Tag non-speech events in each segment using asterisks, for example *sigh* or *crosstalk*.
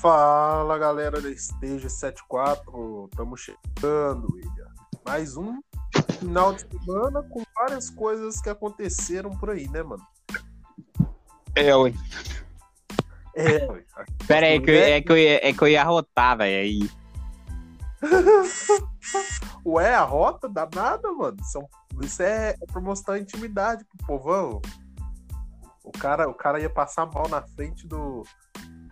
Fala galera da Stage 74, estamos chegando, William. Mais um final de semana com várias coisas que aconteceram por aí, né, mano? É, ué. É, ué. Pera aí, que eu, é, que eu ia, é que eu ia rotar, velho. Aí. *laughs* Ué, a rota dá nada, mano. São, isso é, é pra mostrar intimidade pro povão. O cara, o cara ia passar mal na frente do,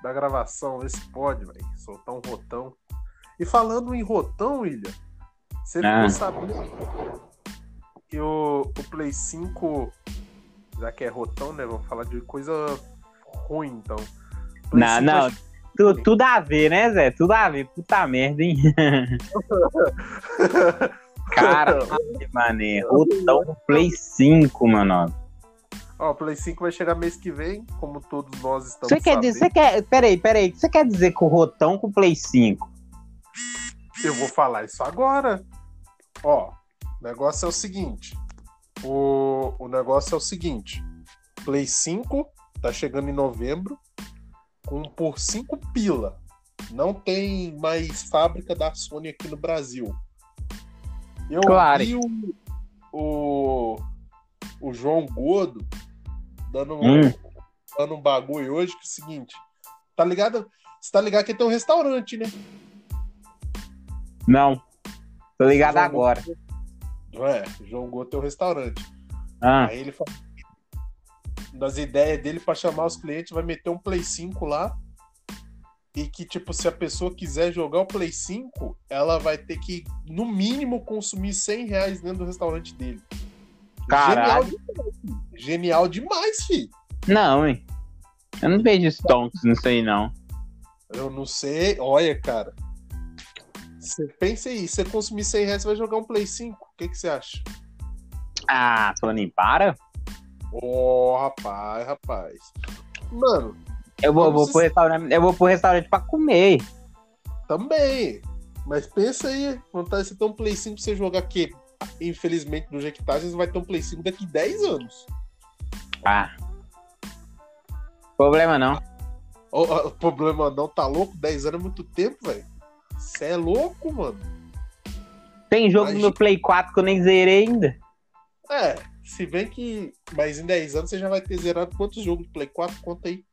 da gravação. Esse pode, velho. Soltar um rotão. E falando em rotão, William, você Ah. ficou sabendo que o, o Play 5, já que é rotão, né? Vamos falar de coisa ruim, então. Play Não, 5 não. Tu, tudo a ver, né, Zé? Tudo a ver. Puta merda, hein? *laughs* Caralho, mané. Rotão Play 5, mano. Ó, o Play 5 vai chegar mês que vem, como todos nós estamos Você quer dizer. Você quer. Pera aí, pera aí. Você quer dizer que o rotão com o Play 5? Eu vou falar isso agora. Ó, o negócio é o seguinte. O, o negócio é o seguinte. Play 5 tá chegando em novembro com por 5 pila. Não tem mais fábrica da Sony aqui no Brasil. Eu Claro. vi o, o, o João Godo dando, Hum. dando um bagulho hoje que é o seguinte. Tá ligado? Você tá ligado que tem um restaurante, né? Não. Tô ligado João agora. Não é? João Godo tem um restaurante. Ah, Aí ele fala das ideias dele pra chamar os clientes, vai meter um Play 5 lá. E que, tipo, se a pessoa quiser jogar o Play 5, ela vai ter que, no mínimo, consumir 100 reais dentro do restaurante dele. Caralho. Genial demais, fi. Genial demais, fi. não, hein? Eu não vejo stonks nisso aí, não. Eu não sei. Olha, cara. Você pensa aí, você consumir 100 reais, você vai jogar um Play 5. O que, que você acha? Ah, Sony, para. Ô, rapaz, rapaz. Mano, Eu vou, vou Vamos pro restaurante. Eu vou pro restaurante pra comer. Também. Mas pensa aí, vontade de você ter um Play 5 pra você jogar que, infelizmente, do jeito que tá, você vai ter um Play 5 daqui 10 anos. Ah. Problema não. O, o problema não, tá louco? 10 anos é muito tempo, velho. Você é louco, mano. Tem jogo Mas- no Play 4 que eu nem zerei ainda. É, se bem que. Mas em 10 anos você já vai ter zerado quantos jogos do Play 4? Conta aí.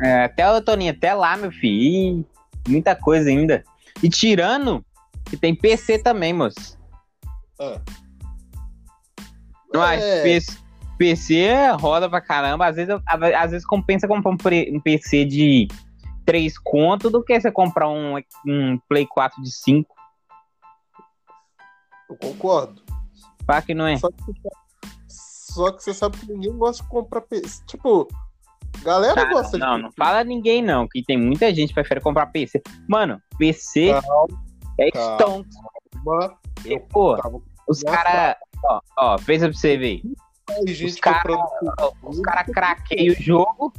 É, até o Toninho, até lá, meu filho. Muita coisa ainda. E tirando que tem PC também, moço. Ah. Mas É. PC, PC roda pra caramba. Às vezes, eu- às vezes compensa comprar um, PC de 3 conto do que você comprar um, um Play 4 de 5. Eu concordo. Pá que não é. Só que, você sabe- só que você sabe que ninguém gosta de comprar PC. Tipo, galera Ah, gosta não, de. não fala ninguém não, que tem muita gente que prefere comprar PC. Mano, PC é calma. stonks. Calma, E, pô, tava os caras... Ó, ó, pensa pra você ver. cara- Os caras craqueiam o jogo,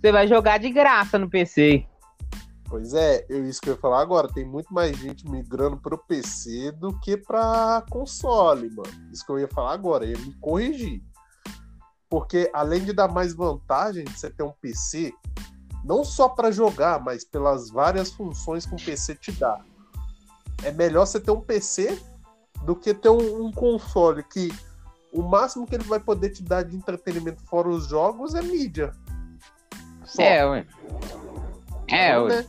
você vai jogar de graça no PC. Pois é, eu isso que eu ia falar agora. Tem muito mais gente migrando pro PC do que pra console, mano. Isso que eu ia falar agora, eu ia me corrigir. Porque além de dar mais vantagem de você ter um PC, não só pra jogar, mas pelas várias funções que um PC te dá. É melhor você ter um PC do que ter um, um console que o máximo que ele vai poder te dar de entretenimento fora os jogos é mídia. Só. É, ué. É, ué. né?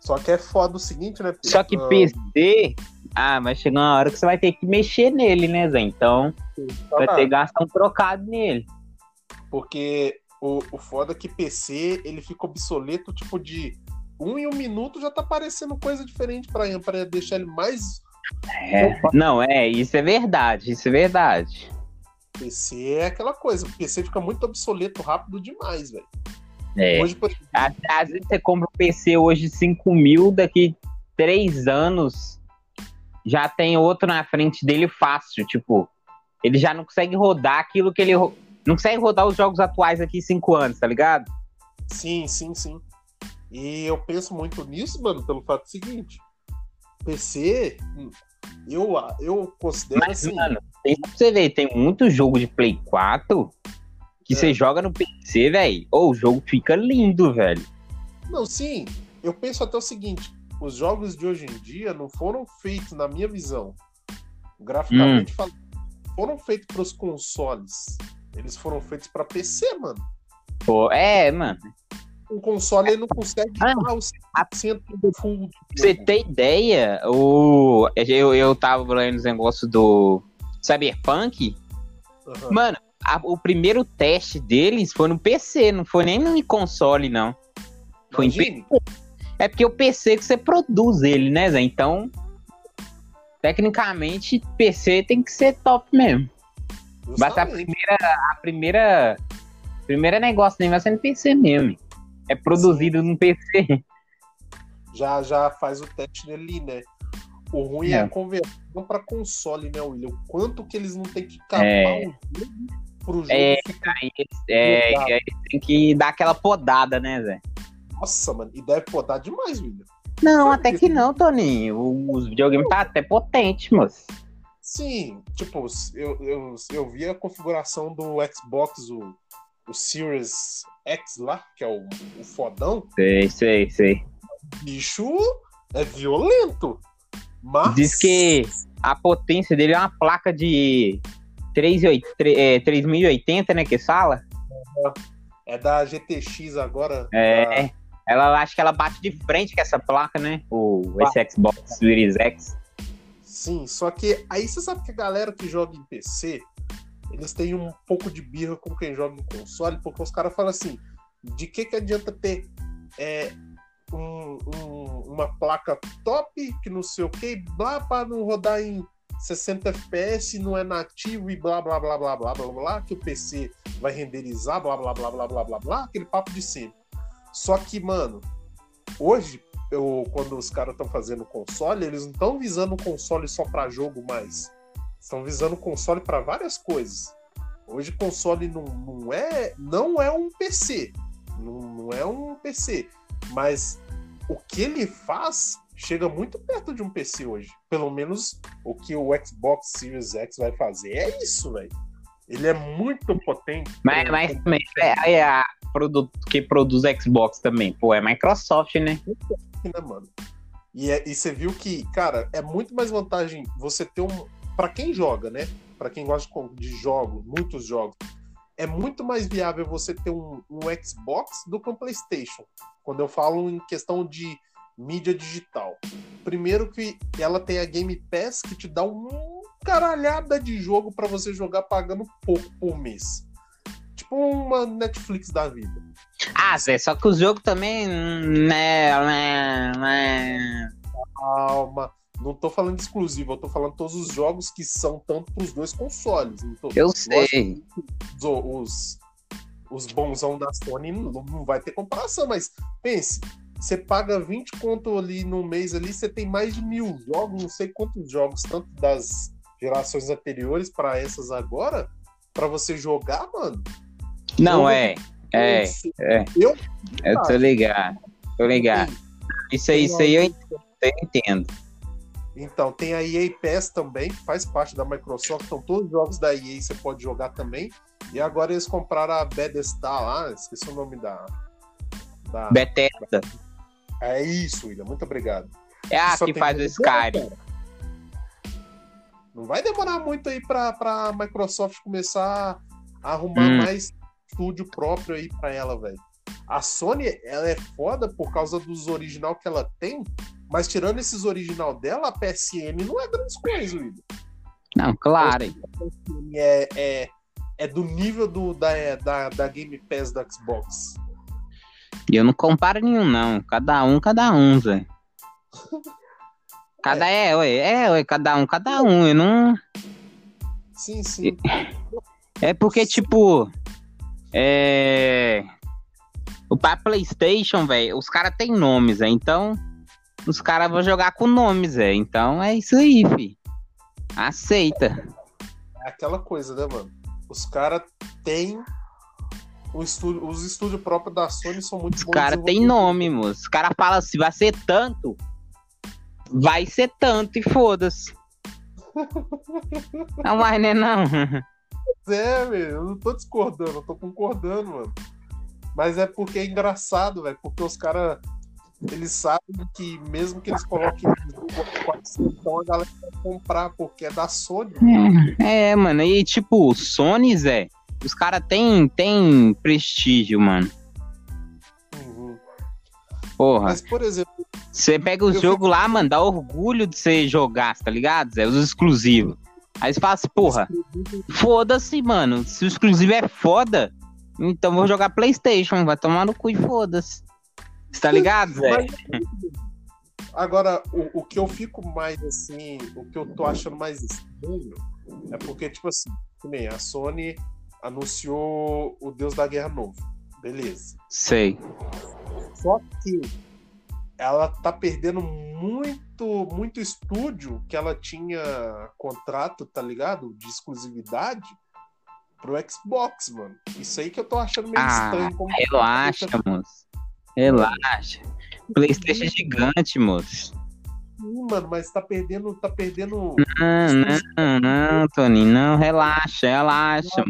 Só que é foda o seguinte, né? Só que Ah, PC... Ah, mas chega uma hora que você vai ter que mexer nele, né, Zé? Então, vai ter que gastar um trocado nele. Porque o, o foda é que PC ele fica obsoleto, tipo, de um em um minuto já tá aparecendo coisa diferente pra, pra deixar ele mais É. Não, é, isso é verdade, isso é verdade. PC é aquela coisa. O PC fica muito obsoleto rápido demais, velho. É. Hoje, por Às, vezes você compra um PC hoje de 5 mil, daqui 3 anos já tem outro na frente dele fácil. Tipo, ele já não consegue rodar aquilo que ele. Não consegue rodar os jogos atuais aqui em 5 anos, tá ligado? sim, sim, sim. E eu penso muito nisso, mano, pelo fato seguinte. PC, hum, eu, eu considero Mas, assim. mano, tem pra você ver, tem muito jogo de Play 4 que É. você joga no PC, velho. Ou o jogo fica lindo, velho. Não, sim. Eu penso até o seguinte: os jogos de hoje em dia não foram feitos, na minha visão, graficamente hum. falando, foram feitos para os consoles. Eles foram feitos para PC, mano. Pô, é, mano. Um console ele não consegue ah, dar o 100% do fundo. Você tem ideia? O... Eu, eu tava lendo os negócios do Cyberpunk. Uhum. Mano, a, o primeiro teste deles foi no PC, não foi nem no console, não. Foi em PC. É porque o PC que você produz ele, né, Zé? Então, tecnicamente, PC tem que ser top mesmo. Vai ser a primeira, a primeira, primeira negócio nem vai ser no PC mesmo. É produzido Sim. no PC. Já, já faz o teste dele, né? O ruim é, é a conversão para console, né, William? O quanto que eles não têm que capar é. o jogo pro jogo é, ficar. É, é, tem que dar aquela podada, né, Zé? Nossa, mano, e deve podar demais, William. Não, até que não, Toninho. Os videogames tá até potente, moço. Sim, tipo, eu, eu, eu vi a configuração do Xbox, o, o Series X lá, que é o, o fodão. Sei, sei, sei. Bicho é violento. Mas... Diz que a potência dele é uma placa de 3080, é, né, que fala? É da GTX agora. É, da... ela acho que ela bate de frente com essa placa, né? O, esse Xbox Series X. Sim, só que aí você sabe que a galera que joga em PC, eles têm um pouco de birra com quem joga em console, porque os caras falam assim: de que, que adianta ter é, um, um, uma placa top, que não sei o que, blá, para não rodar em 60 FPS, não é nativo e blá blá blá blá blá blá blá, que o PC vai renderizar, blá blá blá blá blá blá blá, aquele papo de sempre. Só que, mano, hoje eu, quando os caras estão fazendo console, eles não estão visando o console só para jogo mais. Estão visando o console para várias coisas. Hoje console não, não, é não é um PC, não, não é um PC, mas o que ele faz chega muito perto de um PC hoje. Pelo menos o que o Xbox Series X vai fazer é isso, velho. Ele é muito potente. Mas, mas, mas é, é a produto que produz Xbox também. Pô, é Microsoft, né? né, mano? E, é, e você viu que, cara, é muito mais vantagem você ter um. Para quem joga, né? Para quem gosta de jogos, muitos jogos, é muito mais viável você ter um, um Xbox do que um PlayStation. Quando eu falo em questão de mídia digital. Primeiro que ela tem a Game Pass que te dá um caralhada de jogo para você jogar pagando pouco por mês. Tipo uma Netflix da vida. Ah, Zé, só que o jogo também. Né, né, né. Calma. Não tô falando exclusivo, eu tô falando todos os jogos que são tanto pros dois consoles. Tô... Eu sei. Os, os, os bonzão da Sony não, não vai ter comparação, mas pense, você paga 20 conto ali no mês ali, você tem mais de mil jogos, não sei quantos jogos, tanto das gerações anteriores para essas agora, para você jogar, mano. Não, é. É, é. Eu, eu tô ligado. Tô ligado. Isso aí, isso aí eu entendo. Então, tem a EA Pass também, que faz parte da Microsoft. Então, todos os jogos da EA você pode jogar também. E agora eles compraram a Bethesda lá, esqueci o nome da. da Bethesda. É isso, William. Muito obrigado. É a que faz o Skyrim. Não vai demorar muito aí pra, pra Microsoft começar a arrumar hum. mais estúdio próprio aí para ela, velho. A Sony, ela é foda por causa dos original que ela tem, mas tirando esses original dela, a PSN não é grande coisa, Will. Não, claro. É, é, é do nível do, da, da, da Game Pass do Xbox. E eu não comparo nenhum, não. Cada um, cada um, velho. *laughs* Cada é, é ué, é, ué, cada um, cada um. Eu não. Sim, sim. É porque, tipo, é. O para PlayStation, velho, os caras têm nomes, é, então os caras vão jogar com nomes, é. Então é isso aí, fi. Aceita. É aquela coisa, né, mano? Os caras têm estúdio, os estúdios próprios da Sony são muito Os caras têm nome, moço. Os caras falam assim, vai ser tanto. Vai ser tanto e foda-se. *laughs* não vai, né, não. é, velho. Eu não tô discordando, eu tô concordando, mano. Mas é porque é engraçado, velho, porque os caras eles sabem que mesmo que eles coloquem então a galera vai comprar, porque é da Sony. É, é mano, e tipo, Sony, Zé, os caras tem, tem prestígio, mano. Uhum. Porra. Mas, por exemplo, Você pega o jogo lá, mano, dá orgulho de você jogar, tá ligado, Zé? Os exclusivos. Aí você fala assim, porra, foda-se, mano. Se o exclusivo é foda, então vou jogar Playstation, vai tomar no cu e foda-se. Você tá ligado, Zé? Mas, agora, o, o que eu fico mais assim, o que eu tô achando mais estranho é porque, tipo assim, nem a Sony anunciou o Deus da Guerra Novo. Beleza. Sei. Só que ela tá perdendo muito, muito estúdio que ela tinha contrato, tá ligado? De exclusividade pro Xbox, mano. Isso aí que eu tô achando meio Ah, estranho. Como Relaxa, moço. Relaxa. Playstation é gigante, moço. Sim, mano, mas tá perdendo, tá perdendo. Não, não, não, Tony, não, relaxa, relaxa.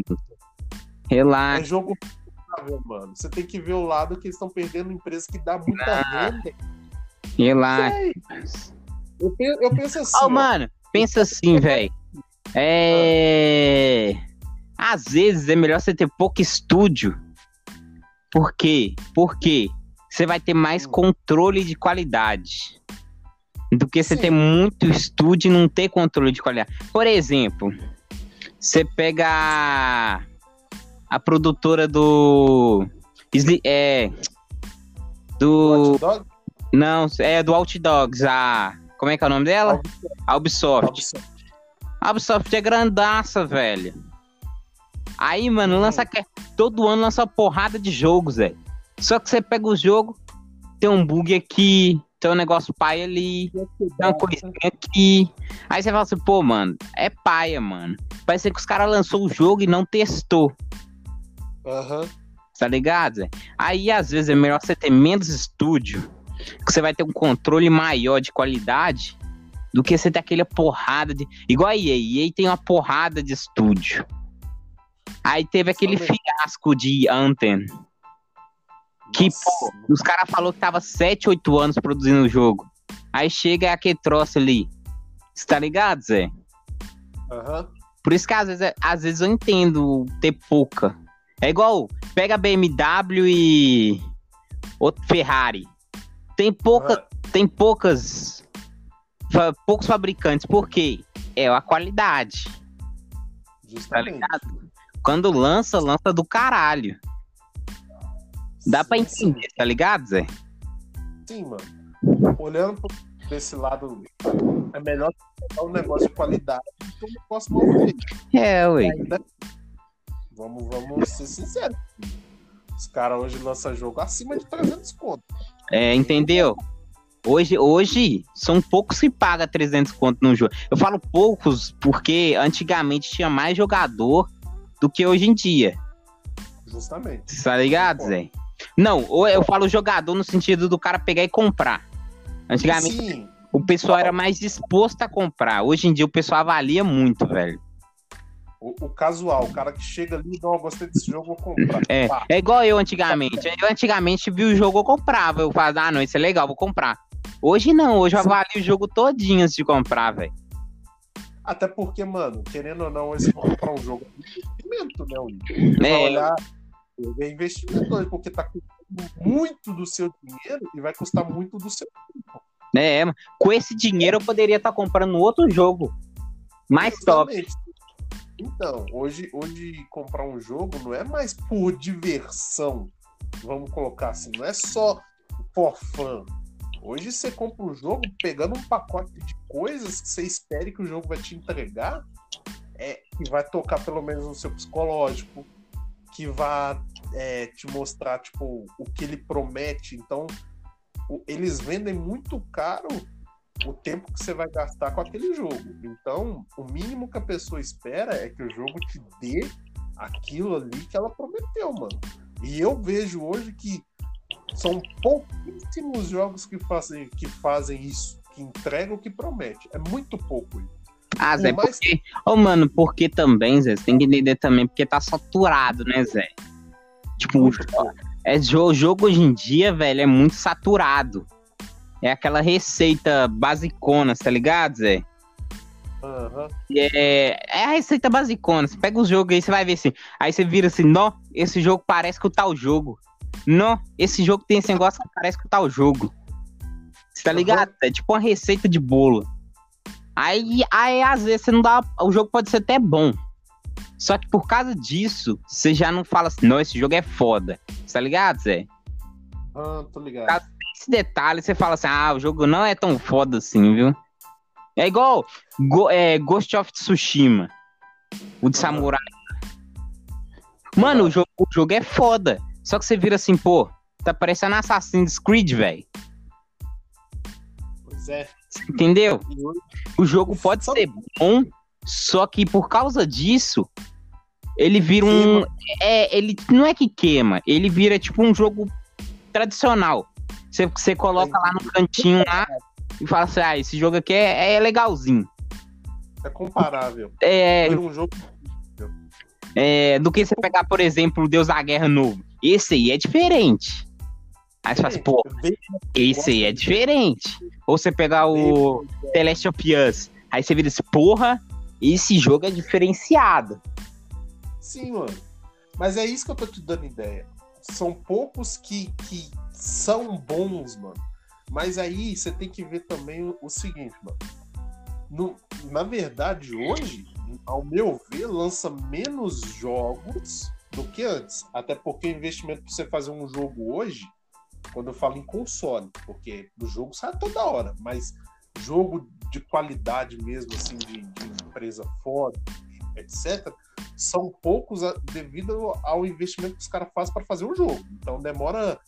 É Relaxa. jogo rentável, mano. Você tem que ver o lado que eles estão perdendo empresa que dá muita renda. Relaxa. Eu, penso, eu penso assim. Ó, ó. mano, pensa assim, velho. É. Às vezes é melhor você ter pouco estúdio. Por quê? Porque você vai ter mais Hum. controle de qualidade. Do que você Sim. ter muito estúdio e não ter controle de qualidade. Por exemplo, você pega a, a produtora do. É. Do. Não, é do Out Dogs. A. Como é que é o nome dela? A Ubisoft. Ubisoft. A Ubisoft é grandaça, velho. Aí, mano, lança que- todo ano lança uma porrada de jogos, velho. Só que você pega o jogo, tem um bug aqui, tem um negócio paia ali, tem uma coisinha aqui. Aí você fala assim, pô, mano, é paia, mano. Parece que os caras lançou o jogo e não testou, Aham. tá ligado, Zé? Aí, às vezes, é melhor você ter menos estúdio, que você vai ter um controle maior de qualidade, do que você ter aquela porrada de. Igual a EA. EA tem uma porrada de estúdio. Aí teve aquele Somente. fiasco de Anthem. Que, pô, os caras falaram que tava 7, 8 anos produzindo o jogo. Aí chega aquele troço ali. Você tá ligado, Zé? Aham. Por isso que às vezes, às vezes eu entendo ter pouca. É igual, pega BMW e outro Ferrari. Tem pouca, tem poucas fa- poucos fabricantes. Por quê? É a qualidade, tá Justamente. ligado? Quando lança, lança do caralho. Dá pra entender, tá ligado, Zé? Sim, mano. Olhando por desse lado, é melhor pegar um negócio de qualidade do que um negócio mal feito. É, ué. Ainda- Vamos, vamos ser sinceros. Os caras hoje lançam jogo acima de 300 conto. É, entendeu? Hoje, hoje são poucos que pagam 300 conto no jogo. Eu falo poucos porque antigamente tinha mais jogador do que hoje em dia. Justamente. Tá ligado, Zé? Não, ou eu falo jogador no sentido do cara pegar e comprar. Antigamente Sim, o pessoal era mais disposto a comprar. Hoje em dia o pessoal avalia muito, velho. o, o casual, o cara que chega ali, não, eu gostei desse jogo, vou comprar. É, Pá, é igual eu antigamente. Eu antigamente vi o jogo, eu comprava. Eu falava, ah, não, isso é legal, vou comprar. Hoje não, hoje eu avalio o jogo todinho antes de comprar, velho. Até porque, mano, querendo ou não, esse comprar um jogo é investimento, né, vai É, olhar, é investimento porque tá custando muito do seu dinheiro e vai custar muito do seu É, mano. com esse dinheiro eu poderia estar comprando outro jogo. Mais top. Então, hoje, hoje comprar um jogo não é mais por diversão, vamos colocar assim, não é só for fun. Hoje você compra um jogo pegando um pacote de coisas que você espere que o jogo vai te entregar, é, que vai tocar pelo menos no seu psicológico, que vai é, te mostrar tipo, o que ele promete. Então, o- eles vendem muito caro o tempo que você vai gastar com aquele jogo. Então, o mínimo que a pessoa espera é que o jogo te dê aquilo ali que ela prometeu, mano. E eu vejo hoje que são pouquíssimos jogos que fazem, que fazem isso, que entregam o que promete. É muito pouco isso. Ah, Zé, mais- porque. Ô, mano, porque também, Zé, você tem que entender também, porque tá saturado, né, Zé? Tipo, Muito. É, o jogo hoje em dia, velho, é muito saturado. É aquela receita basicona, tá ligado, Zé? Aham. É, é a receita basicona. Você pega os jogos aí, você vai ver assim. Aí você vira assim, nó, esse jogo parece com o tal jogo. Não, esse jogo tem esse negócio que parece com o tal jogo. Você tá ligado? É tipo uma receita de bolo. Aí, aí, às vezes, você não dá. O jogo pode ser até bom. Só que por causa disso, você já não fala assim, não, esse jogo é foda. Você tá ligado, Zé? Ah, tô ligado. Esse detalhe, você fala assim, ah, o jogo não é tão foda assim, viu? É igual Go- é, Ghost of Tsushima. O de Aham. samurai. Mano, o jogo, o jogo é foda. Só que você vira assim, pô, tá parecendo Assassin's Creed, velho. Pois é. Entendeu? O jogo pode ser bom, só que por causa disso, ele vira um. É, ele não é que queima, ele vira tipo um jogo tradicional. Você, você coloca lá no cantinho lá e fala assim: ah, esse jogo aqui é, é legalzinho. é comparável. É, um jogo. é, do que você pegar, por exemplo, o Deus da Guerra novo. Esse aí é diferente. Aí você fala assim, pô, esse aí é diferente. Ou você pegar o The Last of Us, aí você vira assim, porra, esse jogo é diferenciado. Sim, mano. Mas é isso que eu tô te dando ideia. São poucos que, que são bons, mano. Mas aí você tem que ver também o, o seguinte, mano. No- na verdade, hoje, ao meu ver, lança menos jogos do que antes. Até porque o investimento pra você fazer um jogo hoje, quando eu falo em console, porque o jogo sai toda hora, mas jogo de qualidade mesmo, assim, de, de empresa foda, etc., são poucos devido ao investimento que os caras fazem para fazer o jogo. Então demora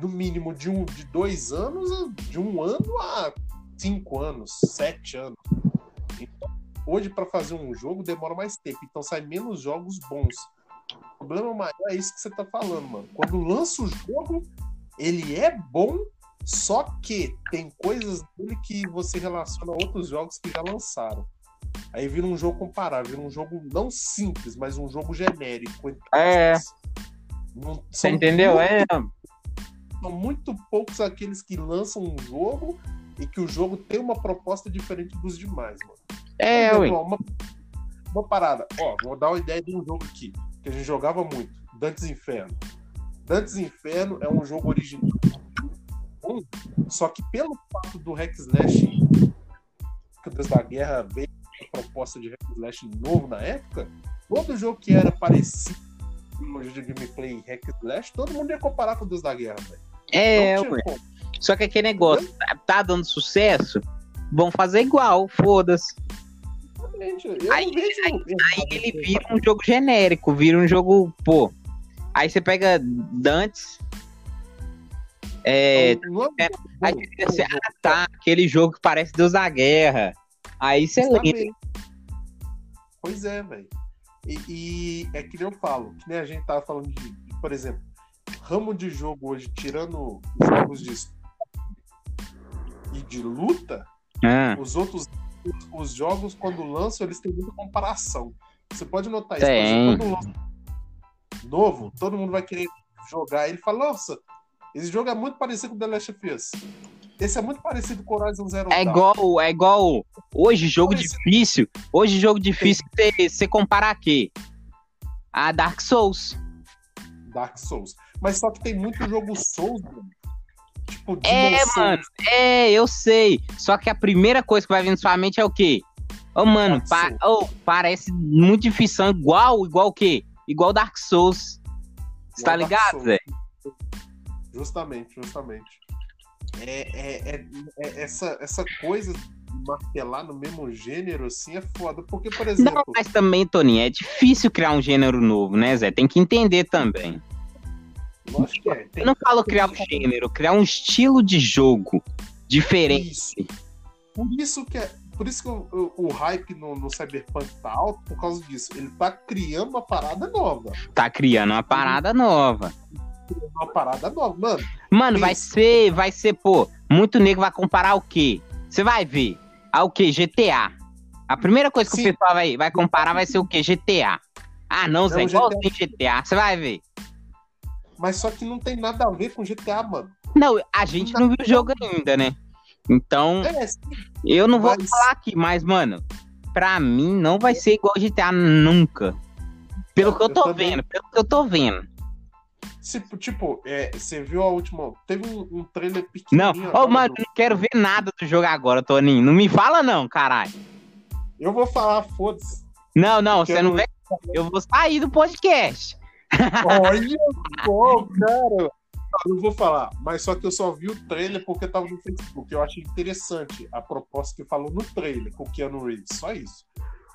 no mínimo de um de dois anos, de um ano a cinco anos, sete anos. Então, hoje para fazer um jogo demora mais tempo, então sai menos jogos bons. O problema maior é isso que você tá falando, mano. Quando lança o jogo, ele é bom, só que tem coisas nele que você relaciona a outros jogos que já lançaram. Aí vira um jogo comparável, vira um jogo não simples, mas um jogo genérico. É. Não- Você entendeu? muito- É. São muito poucos aqueles que lançam um jogo e que o jogo tem uma proposta diferente dos demais, mano. É, exemplo, ó, uma, uma parada. Ó, vou dar uma ideia de um jogo aqui, que a gente jogava muito. Dantes Inferno. Dantes Inferno é um jogo original. Só que pelo fato do Hack Slash, que o Deus da Guerra veio com a proposta de Hack Slash novo na época, todo jogo que era parecido o de gameplay Hack Slash, todo mundo ia comparar com o Deus da Guerra, velho. É, como. Só que aquele negócio, tá- tá dando sucesso, vão fazer igual, foda-se. Aí- Aí errado ele vira um jogo genérico, vira um jogo, pô. Aí você pega Dantes. É, aí você assim, ah, tá, aquele jogo que parece Deus da Guerra. Aí você lembra. Pois é, velho. E, e é que nem eu falo, que nem a gente tava falando de, por exemplo, ramo de jogo hoje, tirando os jogos de e de luta, Ah, os outros os, os jogos, quando lançam, eles têm muita comparação. Você pode notar isso. Quando lança um novo, todo mundo vai querer jogar. Ele fala, nossa, esse jogo é muito parecido com The Last of Us. Esse é muito parecido com Horizon Zero é igual, é igual. Hoje, jogo Parecido. difícil. Hoje, jogo difícil, você, comparar aqui. A Dark Souls. Dark Souls. Mas só que tem muito jogo Souls, mano. Tipo, É, Souls. mano. É, eu sei. Só que a primeira coisa que vai vir na sua mente é o quê? Ô, mano, Dark pa- ô, parece muito difícil. Igual, igual o quê? Igual Dark Souls. Você tá ligado. Zé? Justamente, justamente. É, é, é- é- essa, essa coisa martelar no mesmo gênero, assim, é foda. Porque, por exemplo, Não, mas também, Toninho, é difícil criar um gênero novo, né, Zé? Tem que entender também. lógico que é. Tem Eu não falo criar um gênero, criar um estilo de jogo diferente. isso. Por isso que é. Por isso que o, o- o hype no, no Cyberpunk tá alto, por causa disso. Ele tá criando uma parada nova. Tá criando uma parada nova. Uma parada nova. Mano, Mano, vai Isso. ser, vai ser, pô, muito nego vai comparar o quê? Você vai ver. Ao quê? GTA. A primeira coisa que Sim. o pessoal vai, vai comparar vai ser o quê? GTA. Ah, não, Zé, o igualzinho GTA. Você vai ver. Mas só que não tem nada a ver com GTA, mano. Não, a gente não viu o jogo ainda, né? Então, É, eu não vou mas- falar aqui, mas, mano, pra mim não vai ser igual GTA nunca. Pelo que eu Eu tô também. vendo, pelo que eu tô vendo. se- tipo, é, você viu a última. Teve um, um trailer Não, pequenininho. ô, agora mano, do- eu não quero ver nada do jogo agora, Toninho. Não me fala, não, caralho. Eu vou falar, foda-se. Não, não, você eu não não- vem. Eu vou sair do podcast. Olha só, cara. Eu vou falar, mas só que eu só vi o trailer porque tava no Facebook. Eu achei interessante a proposta que falou no trailer com o Keanu Reeves. Só isso.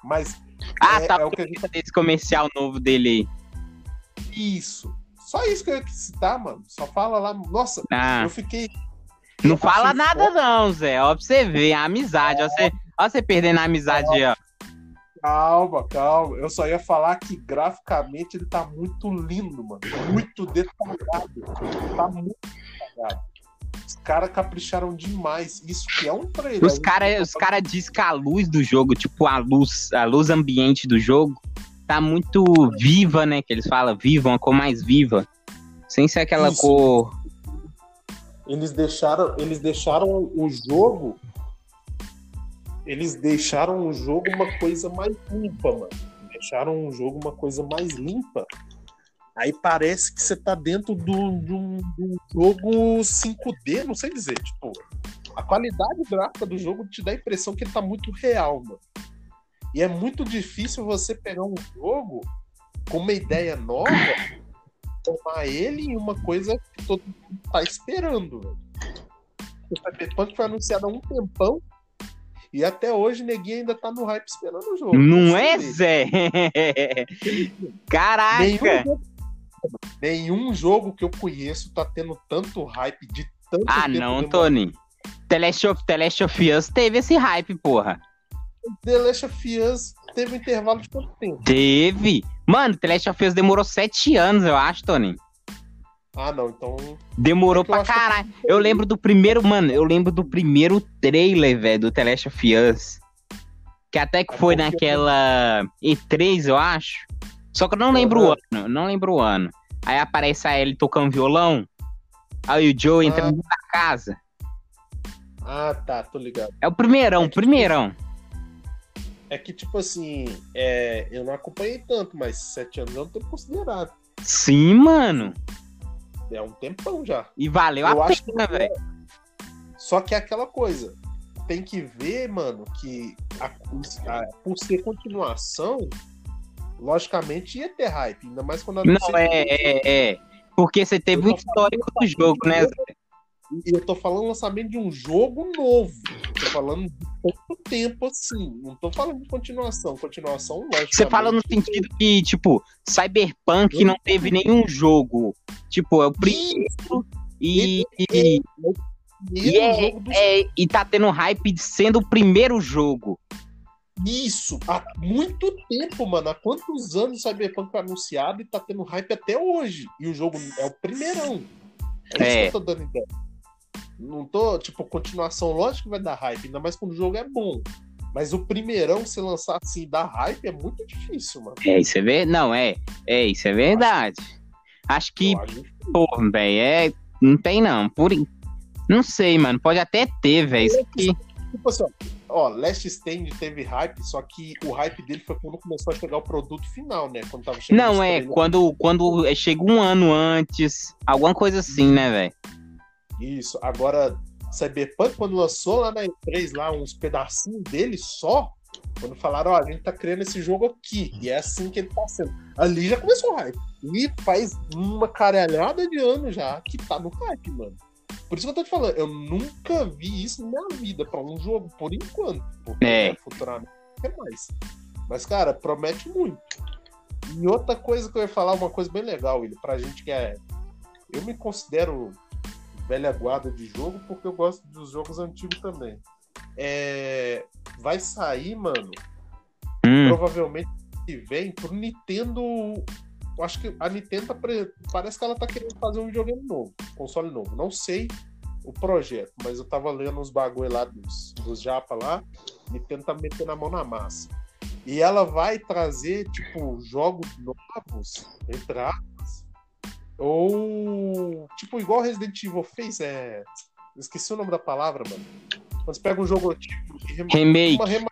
Mas Ah, é, tá. é o que a gente. Desse comercial novo dele Isso. Só isso que eu ia citar, mano. Só fala lá. Nossa, aí. Ah, eu fiquei. não eu fala nada, não, Zé. Ó, pra você ver, a amizade. Ó, você, ó, você perdendo a amizade aí, ó. Calma, calma. Eu só ia falar que graficamente ele tá muito lindo, mano. Muito detalhado. Tá muito detalhado. Os caras capricharam demais. Isso que é um trailer. Os caras os cara dizem que a luz do jogo, tipo, a luz, a luz ambiente do jogo, tá muito viva, né? Que eles falam, viva, uma cor mais viva. Sem ser aquela Isso. cor. Eles deixaram, eles deixaram o jogo. Eles deixaram o jogo uma coisa mais limpa, mano. Deixaram o jogo uma coisa mais limpa. Aí parece que você tá dentro do, de, um, jogo 5D, não sei dizer. Tipo, a qualidade gráfica do jogo te dá a impressão que ele tá muito real, mano. E é muito difícil você pegar um jogo com uma ideia nova, tomar ele em uma coisa que todo mundo tá esperando, velho. O Cyberpunk foi anunciado há um tempão e até hoje ninguém ainda tá no hype esperando o jogo. Não é. Zé? Nenhum Caraca! jogo, nenhum jogo que eu conheço tá tendo tanto hype de tanto Ah, não. Tony. The Last of, The Last of Us teve esse hype, porra. The Last of Us teve um intervalo de quanto tempo? Teve. Mano, The Last of Us demorou sete anos, eu acho, Tony. Ah, não, então. Demorou É eu pra acho que- caralho. Eu lembro do primeiro, mano, eu lembro do primeiro trailer, velho, do The Last of Us. Que até que É foi naquela E3, eu acho. Só que eu não lembro o Aham. ano, não lembro o ano. Aí aparece a Ellie tocando violão. Aí o Joe entra Ah. na casa. Ah, tá, tô ligado. É o primeirão, É que- primeirão. É que, tipo assim, é, eu não acompanhei tanto, mas sete anos é um tempo considerado. Sim, mano. É um tempão já. E valeu Eu a acho pena, que- velho. Só que é aquela coisa. Tem que ver, mano, que a- a- por ser continuação, logicamente ia ter hype. Ainda mais quando Não, anuncia- é, é, é. Porque você teve Eu um histórico do jogo, né? Zé? E eu tô falando lançamento de um jogo novo. Tô falando de pouco tempo assim. Não tô falando de continuação. Continuação, lógico. Você fala no sentido que, tipo, Cyberpunk não teve nenhum jogo. Tipo, é o primeiro e, e, e é- jogo do é, e tá tendo hype de sendo o primeiro jogo. Isso, há muito tempo, mano. Há quantos anos o Cyberpunk foi anunciado e tá tendo hype até hoje? E o jogo é o primeirão. É, isso É. que eu tô dando ideia. Não tô, tipo, continuação, lógico que vai dar hype, ainda mais quando o jogo é bom. Mas o primeirão, se lançar assim, dar hype, é muito difícil, mano. É, isso é verdade. Não, é. É, isso é verdade. Acho que, acho pô, velho, é. Não tem não. Por... Não sei, mano. Pode até ter, velho. Isso aqui. Tipo assim, ó, ó, Last Stand teve hype, só que o hype dele foi quando começou a chegar o produto final, né? Quando tava chegando Não, é. Quando, quando chega um ano antes. Alguma coisa assim, né, velho? Isso. Agora, Cyberpunk, quando lançou lá na E3, lá, uns pedacinhos dele só, quando falaram, ó, a gente tá criando esse jogo aqui, e é assim que ele tá sendo. Ali já começou o hype. E faz uma caralhada de anos já que tá no hype, mano. Por isso que eu tô te falando, eu nunca vi isso na minha vida pra um jogo, por enquanto. Porque É. né, futuramente é mais. Mas, cara, promete muito. E outra coisa que eu ia falar, uma coisa bem legal, William, pra gente que é. Eu me considero velha guarda de jogo porque eu gosto dos jogos antigos também. É, vai sair, mano, Hum, provavelmente que vem pro Nintendo. Eu acho que a Nintendo tá pre- parece que ela tá querendo fazer um videogame novo, console novo. Não sei o projeto, mas eu tava lendo uns bagulho lá dos, dos japa lá. Nintendo tá metendo a mão na massa. E ela vai trazer, tipo, jogos novos, entre aspas, Ou, tipo, igual Resident Evil fez, é. Esqueci o nome da palavra, mano. Quando você pega um jogo antigo rem- Remake. uma rema...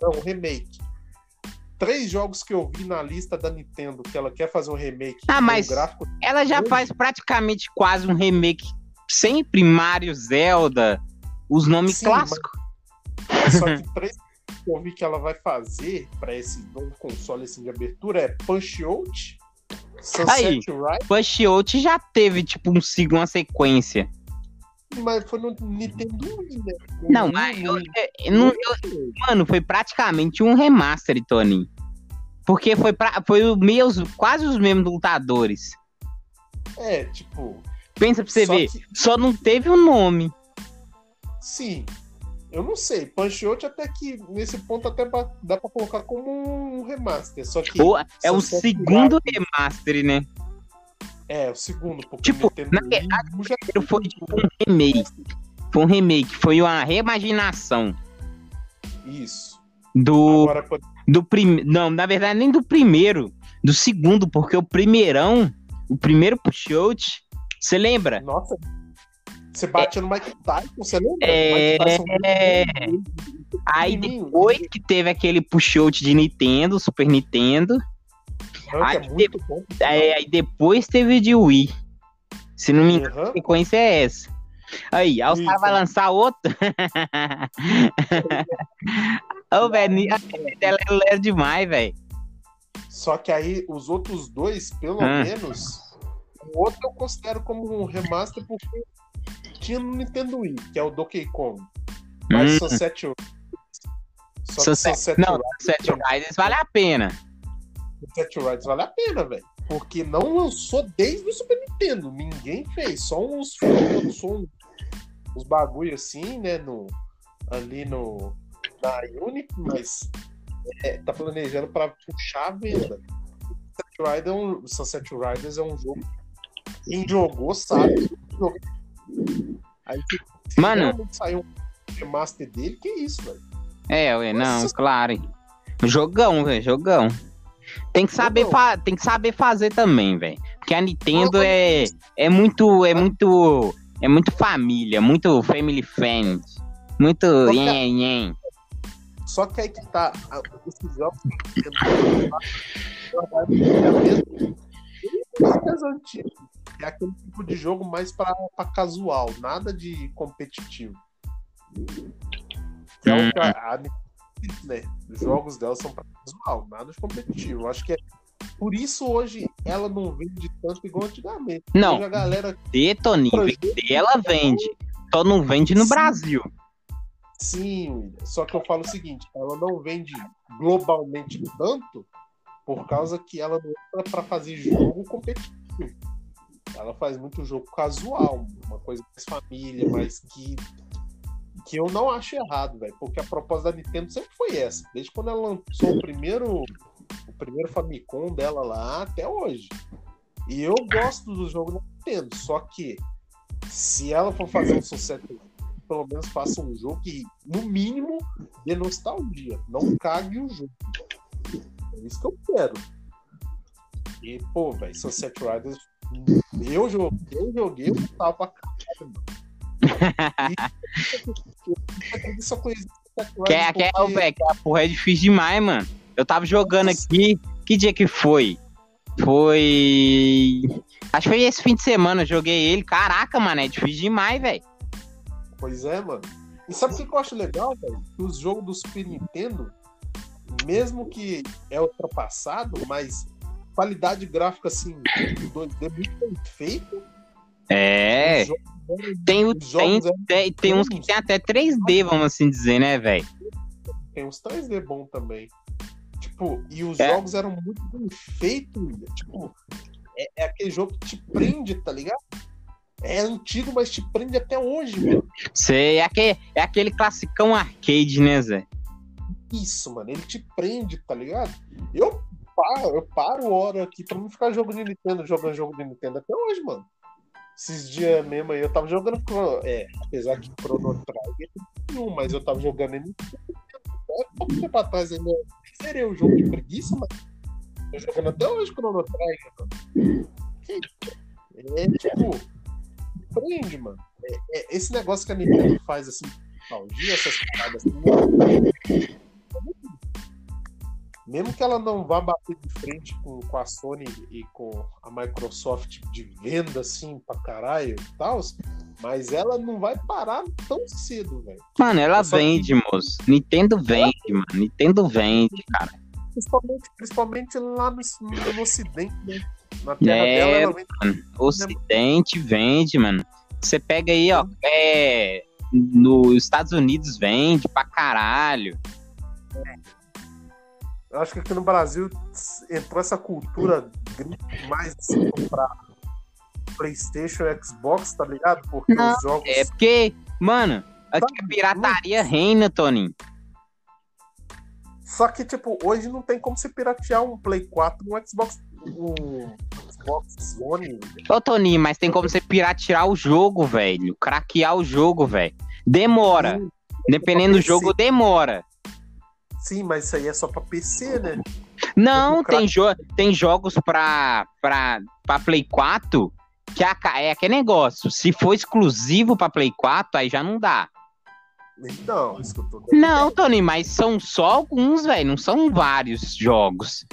Não, um remake. Três jogos que eu vi na lista da Nintendo que ela quer fazer um remake. Ah, mas- gráfico Ela já Hoje- faz praticamente quase um remake. Sempre Mario, Zelda, os nomes Sim, clássicos. Só que *laughs* três que eu vi que ela vai fazer pra esse novo console assim, de abertura é Punch Out, Sunset Rise, Push Out já teve, tipo, um, uma sequência. mas foi no Nintendo Wii, né? O Não, mas eu, eu não- eu- mano, foi praticamente um remaster, Tony. Porque foi, pra, foi o meus, quase os mesmos lutadores. É, tipo. Pensa pra você só ver, que- só não teve o nome. sim. Eu não sei. Punch Out até que nesse ponto até ba- dá pra colocar como um remaster. Só que. É o segundo Rise- remaster, né? É, o segundo. Porque Tipo, o na U já primeiro foi tipo um remake. Foi um remake, foi uma reimaginação Isso. do, Agora, quando do primeiro. Não, na verdade, nem do primeiro, do segundo, porque o primeirão, o primeiro push out, você lembra? Nossa, você bate no Mike Tyson, você lembra? É, é. Aí depois que teve aquele push out de Nintendo, Super Nintendo, Não, que aí é muito bom. aí, aí depois teve de Wii. Se não me engano, Aham. a sequência é essa. Aí, aí os caras vão lançar outro. *laughs* Ô, velho, ela é demais, velho. Só que aí os outros dois, pelo Ah. menos, o outro eu considero como um remaster porque tinha no Nintendo Wii, que é o Donkey Kong. Mas Hum. Sunset Riders- Só que Sunset- Sunset Não, Riders- Sunset Riders vale a pena. Sunset Riders vale a pena, velho. Porque não lançou desde o Super Nintendo. Ninguém fez. Só uns lançou uns bagulho assim, né? No, ali no. Na Unity, mas é, tá planejando pra puxar a venda. Sunset Riders é um, Sunset Riders é um jogo. Quem jogou sabe. Aí, se, Mano. sair um remaster dele, que isso, velho. É, ué, não, Nossa. claro. Jogão, velho, jogão. Tem que saber, fa- tem que saber fazer também, velho. Porque a Nintendo é, é muito, é muito, é muito família, muito family friend, muito Qual que é- nhen, nhen. Só que aí que tá. a- Esses jogos que eu tô tentando- Jogos antigos. É aquele tipo de jogo mais pra, pra casual, nada de competitivo. Que é o que a, a Nintendo, né? Os jogos dela são pra casual, nada de competitivo. Eu Acho que é. Por isso hoje ela não vende tanto igual antigamente. Não. Hoje a galera. De Toninho, ela vende. Só não vende no Sim. Brasil. Sim, William. Só que eu falo o seguinte: ela não vende globalmente tanto por causa que ela não entra pra fazer jogo competitivo. Ela faz muito jogo casual, uma coisa mais família, mas que que eu não acho errado, velho, porque a proposta da Nintendo sempre foi essa, desde quando ela lançou o primeiro o primeiro Famicom dela lá até hoje. E eu gosto do jogo da Nintendo, só que se ela for fazer um sucesso pelo menos faça um jogo que, no mínimo, dê nostalgia. Não cague o jogo. É isso que eu quero. E, pô, velho, Sunset Riders. Eu joguei, eu joguei, eu tava pra caralho, mano. E só conheci Que é, que é, que a porra é difícil demais, mano. Eu tava jogando aqui. Que dia que foi? Foi. Acho que foi esse fim de semana, eu joguei ele. Caraca, mano, é difícil demais, velho. Pois é, mano. E sabe o que eu acho legal, velho? Que os jogos do Super Nintendo, mesmo que é ultrapassado, mas qualidade gráfica assim, 2D muito bem feito. É. Os jogos Tem, tem, tem, tem uns que tem até 3D, vamos assim dizer, né, velho? tem uns 3D bom também. Tipo, e os É. jogos eram muito bem feitos, William. Tipo, é, é aquele jogo que te prende, tá ligado? É antigo, mas te prende até hoje, velho. Sei, é aquele, é aquele classicão arcade, né, Zé? Isso, mano. Ele te prende, tá ligado? Eu paro, eu paro hora aqui pra não ficar jogando de Nintendo, jogando jogo de Nintendo até hoje, mano. Esses dias mesmo aí, eu tava jogando. É, apesar que Chrono Trigger tem um, mas eu tava jogando ele é, pouco tempo atrás ainda. Zerei o jogo de preguiça, mas tô jogando até hoje Chrono Trigger, mano. É tipo. Prende, mano. É, é, esse negócio que a Nintendo faz assim, nostalgia, essas paradas assim. Mesmo que ela não vá bater de frente com, com a Sony e com a Microsoft de venda assim pra caralho e tal, mas ela não vai parar tão cedo, velho. Mano, ela vende, que... moço. Nintendo vende, mano. Nintendo vende, cara. Principalmente, principalmente lá no, no Ocidente, né? Na terra é, dela, ela vende. Mano, Ocidente vende, mano. Você pega aí, ó. É, nos Estados Unidos vende pra caralho. Eu acho que aqui no Brasil entrou essa cultura mais assim, comprar PlayStation e Xbox, tá ligado? Porque Não, os jogos. É porque, mano, aqui a pirataria reina, Tony. Só que, tipo, hoje não tem como se piratear um Play 4 um Xbox. Um Xbox One. Ô, Tony, mas tem como você piratear o jogo, velho. Craquear o jogo, velho. Demora. Sim, Dependendo do jogo, demora. Sim, mas isso aí é só pra PC, né? Não, tem, jo tem jogos pra, pra, pra Play 4 que a, é aquele negócio. Se for exclusivo pra Play 4, aí já não dá. Então, isso que eu tô Não, Tony, mas são só alguns, velho. Não são vários jogos.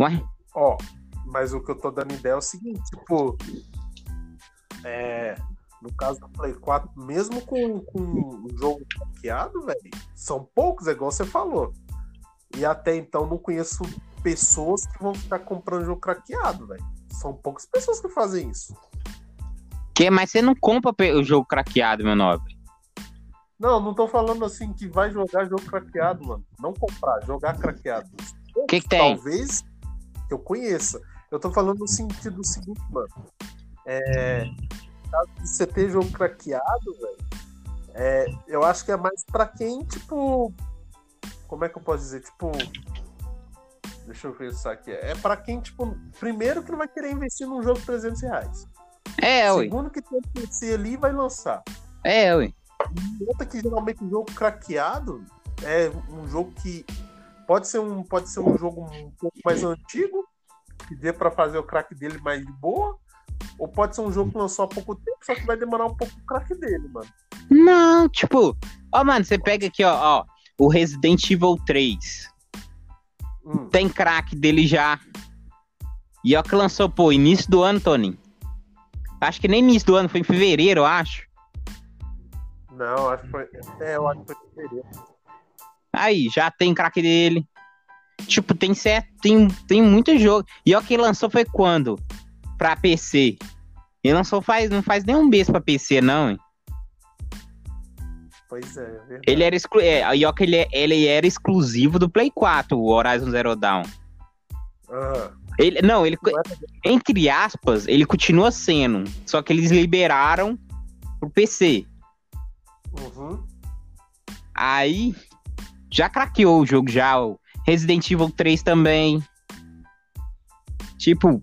Ué? Ó, mas o que eu tô dando ideia é o seguinte, tipo. É. No caso do Play 4, mesmo com, com o jogo hackeado, velho, são poucos, é igual você falou. E até então não conheço pessoas que vão ficar comprando jogo craqueado, velho. São poucas pessoas que fazem isso. Que, mas você não compra o jogo craqueado, meu nobre. Não, não tô falando assim que vai jogar jogo craqueado, mano. Não comprar, jogar craqueado. O que, que tem? Talvez que eu conheça. Eu tô falando no sentido seguinte, mano. É, caso de você ter jogo craqueado, velho, é, eu acho que é mais pra quem, tipo. Como é que eu posso dizer? Tipo. Deixa eu pensar aqui. É pra quem, tipo, primeiro que não vai querer investir num jogo de 300 reais. É, ui. Segundo que tem PC ali e vai lançar. É, ui. Outra que geralmente um jogo craqueado é um jogo que pode ser um, pode ser um jogo um pouco mais antigo, que dê para fazer o crack dele mais de boa, ou pode ser um jogo que lançou há pouco tempo, só que vai demorar um pouco o crack dele, mano. Não, tipo, ó, mano, você pega aqui, ó, ó, o Resident Evil 3. Hum. Tem crack dele já. E ó que lançou, pô, início do ano, Tony. Acho que nem início do ano, foi em fevereiro, eu acho. Não, acho que foi. É, eu acho que foi em fevereiro. Aí, já tem crack dele. Tipo, tem certo, tem, tem muito jogo. E ó que lançou foi quando? Pra PC. Ele lançou faz, não faz nem um mês pra PC, não, hein? Pois é, é verdade. Ele era, exclu é, que ele, é, ele era exclusivo do Play 4, o Horizon Zero Dawn. Ele, não, ele, entre aspas, ele continua sendo. Só que eles liberaram pro PC. Uhum. Aí, já craqueou o jogo, já. O Resident Evil 3 também. Tipo,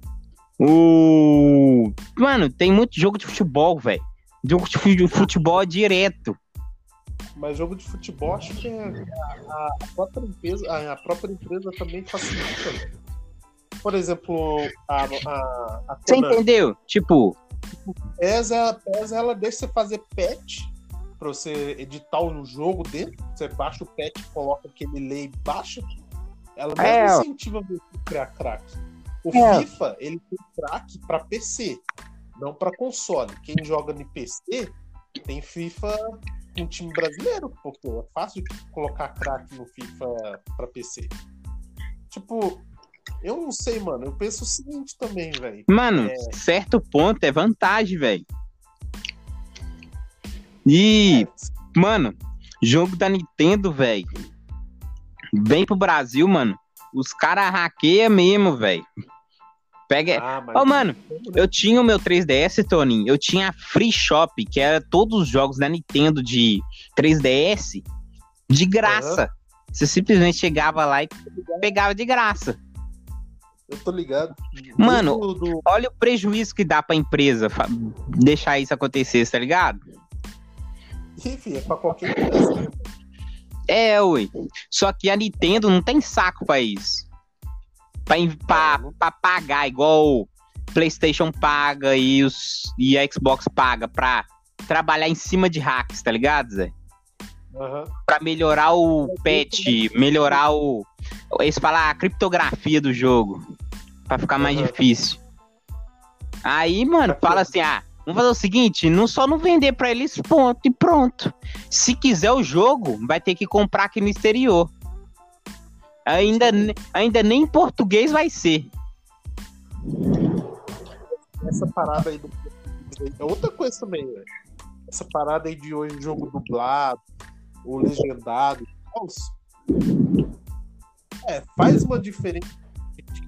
o. Mano, tem muito jogo de futebol, velho. Jogo de futebol direto. Mas jogo de futebol, acho que é a, a, própria empresa, a, própria empresa também facilita por exemplo, a, a, a Você entendeu? Tipo. Pesa, pesa, ela deixa você fazer patch pra você editar um jogo dentro. Você baixa o patch, coloca aquele lay baixa. Ela mesmo é. incentiva você a criar crack. O é. FIFA, ele tem crack pra PC, não pra console. Quem joga no PC tem FIFA um time brasileiro, porque é fácil de colocar crack no FIFA pra PC. Tipo, eu não sei, mano. Eu penso o seguinte também, velho. Mano, é... certo ponto é vantagem, velho. E, é. mano, jogo da Nintendo, velho. Vem pro Brasil, mano. Os caras hackeiam mesmo, velho. Pega. Ah, mas... oh, mano, eu tinha o meu 3DS, Tony. Eu tinha a Free Shop, que era todos os jogos da Nintendo de 3DS de graça. Uhum. Você simplesmente chegava lá e pegava de graça. Eu tô ligado. Mano, do... olha o prejuízo que dá pra empresa deixar isso acontecer, tá ligado? Enfim, é pra qualquer. Né? É, ui. Só que a Nintendo não tem saco pra isso. Pra, pra, pra pagar igual PlayStation paga e, os, e a Xbox paga pra trabalhar em cima de hacks, tá ligado, Zé? Aham. Pra melhorar o patch, melhorar o. Eles falam a criptografia do jogo. Pra ficar mais Aham. difícil. Aí, mano, fala assim: ah, vamos fazer o seguinte: não só não vender pra eles, ponto, e pronto. Se quiser o jogo, vai ter que comprar aqui no exterior. Ainda, ainda nem em português vai ser. Essa parada aí do. É outra coisa também, velho. Essa parada aí de hoje, jogo dublado, ou legendado. É, faz uma diferença.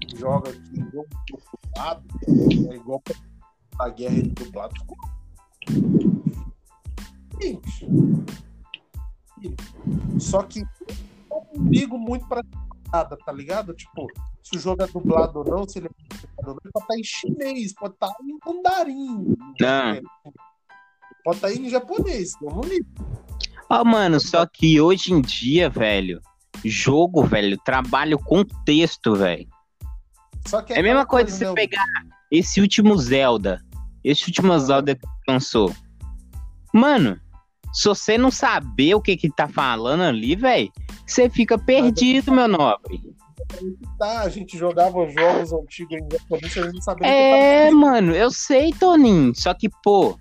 Que joga aqui jogo dublado. É igual a guerra de dublado. Gente. Só que eu não ligo muito pra nada, tá ligado? Tipo, se o jogo é dublado ou não, se ele é dublado pode estar em chinês, pode estar em mandarim. Não. Pode estar em japonês, não ligo. Ó, mano, só que hoje em dia, velho, jogo, velho, trabalho com texto, velho. É a mesma aquela coisa você né? pegar esse último Zelda. Esse último Zelda que lançou. Mano, se você não saber o que que tá falando ali, velho, você fica perdido, meu nobre. Tá, a gente jogava jogos antigos em japonês, a gente não sabia É, mano, eu sei, Toninho. Só que, pô,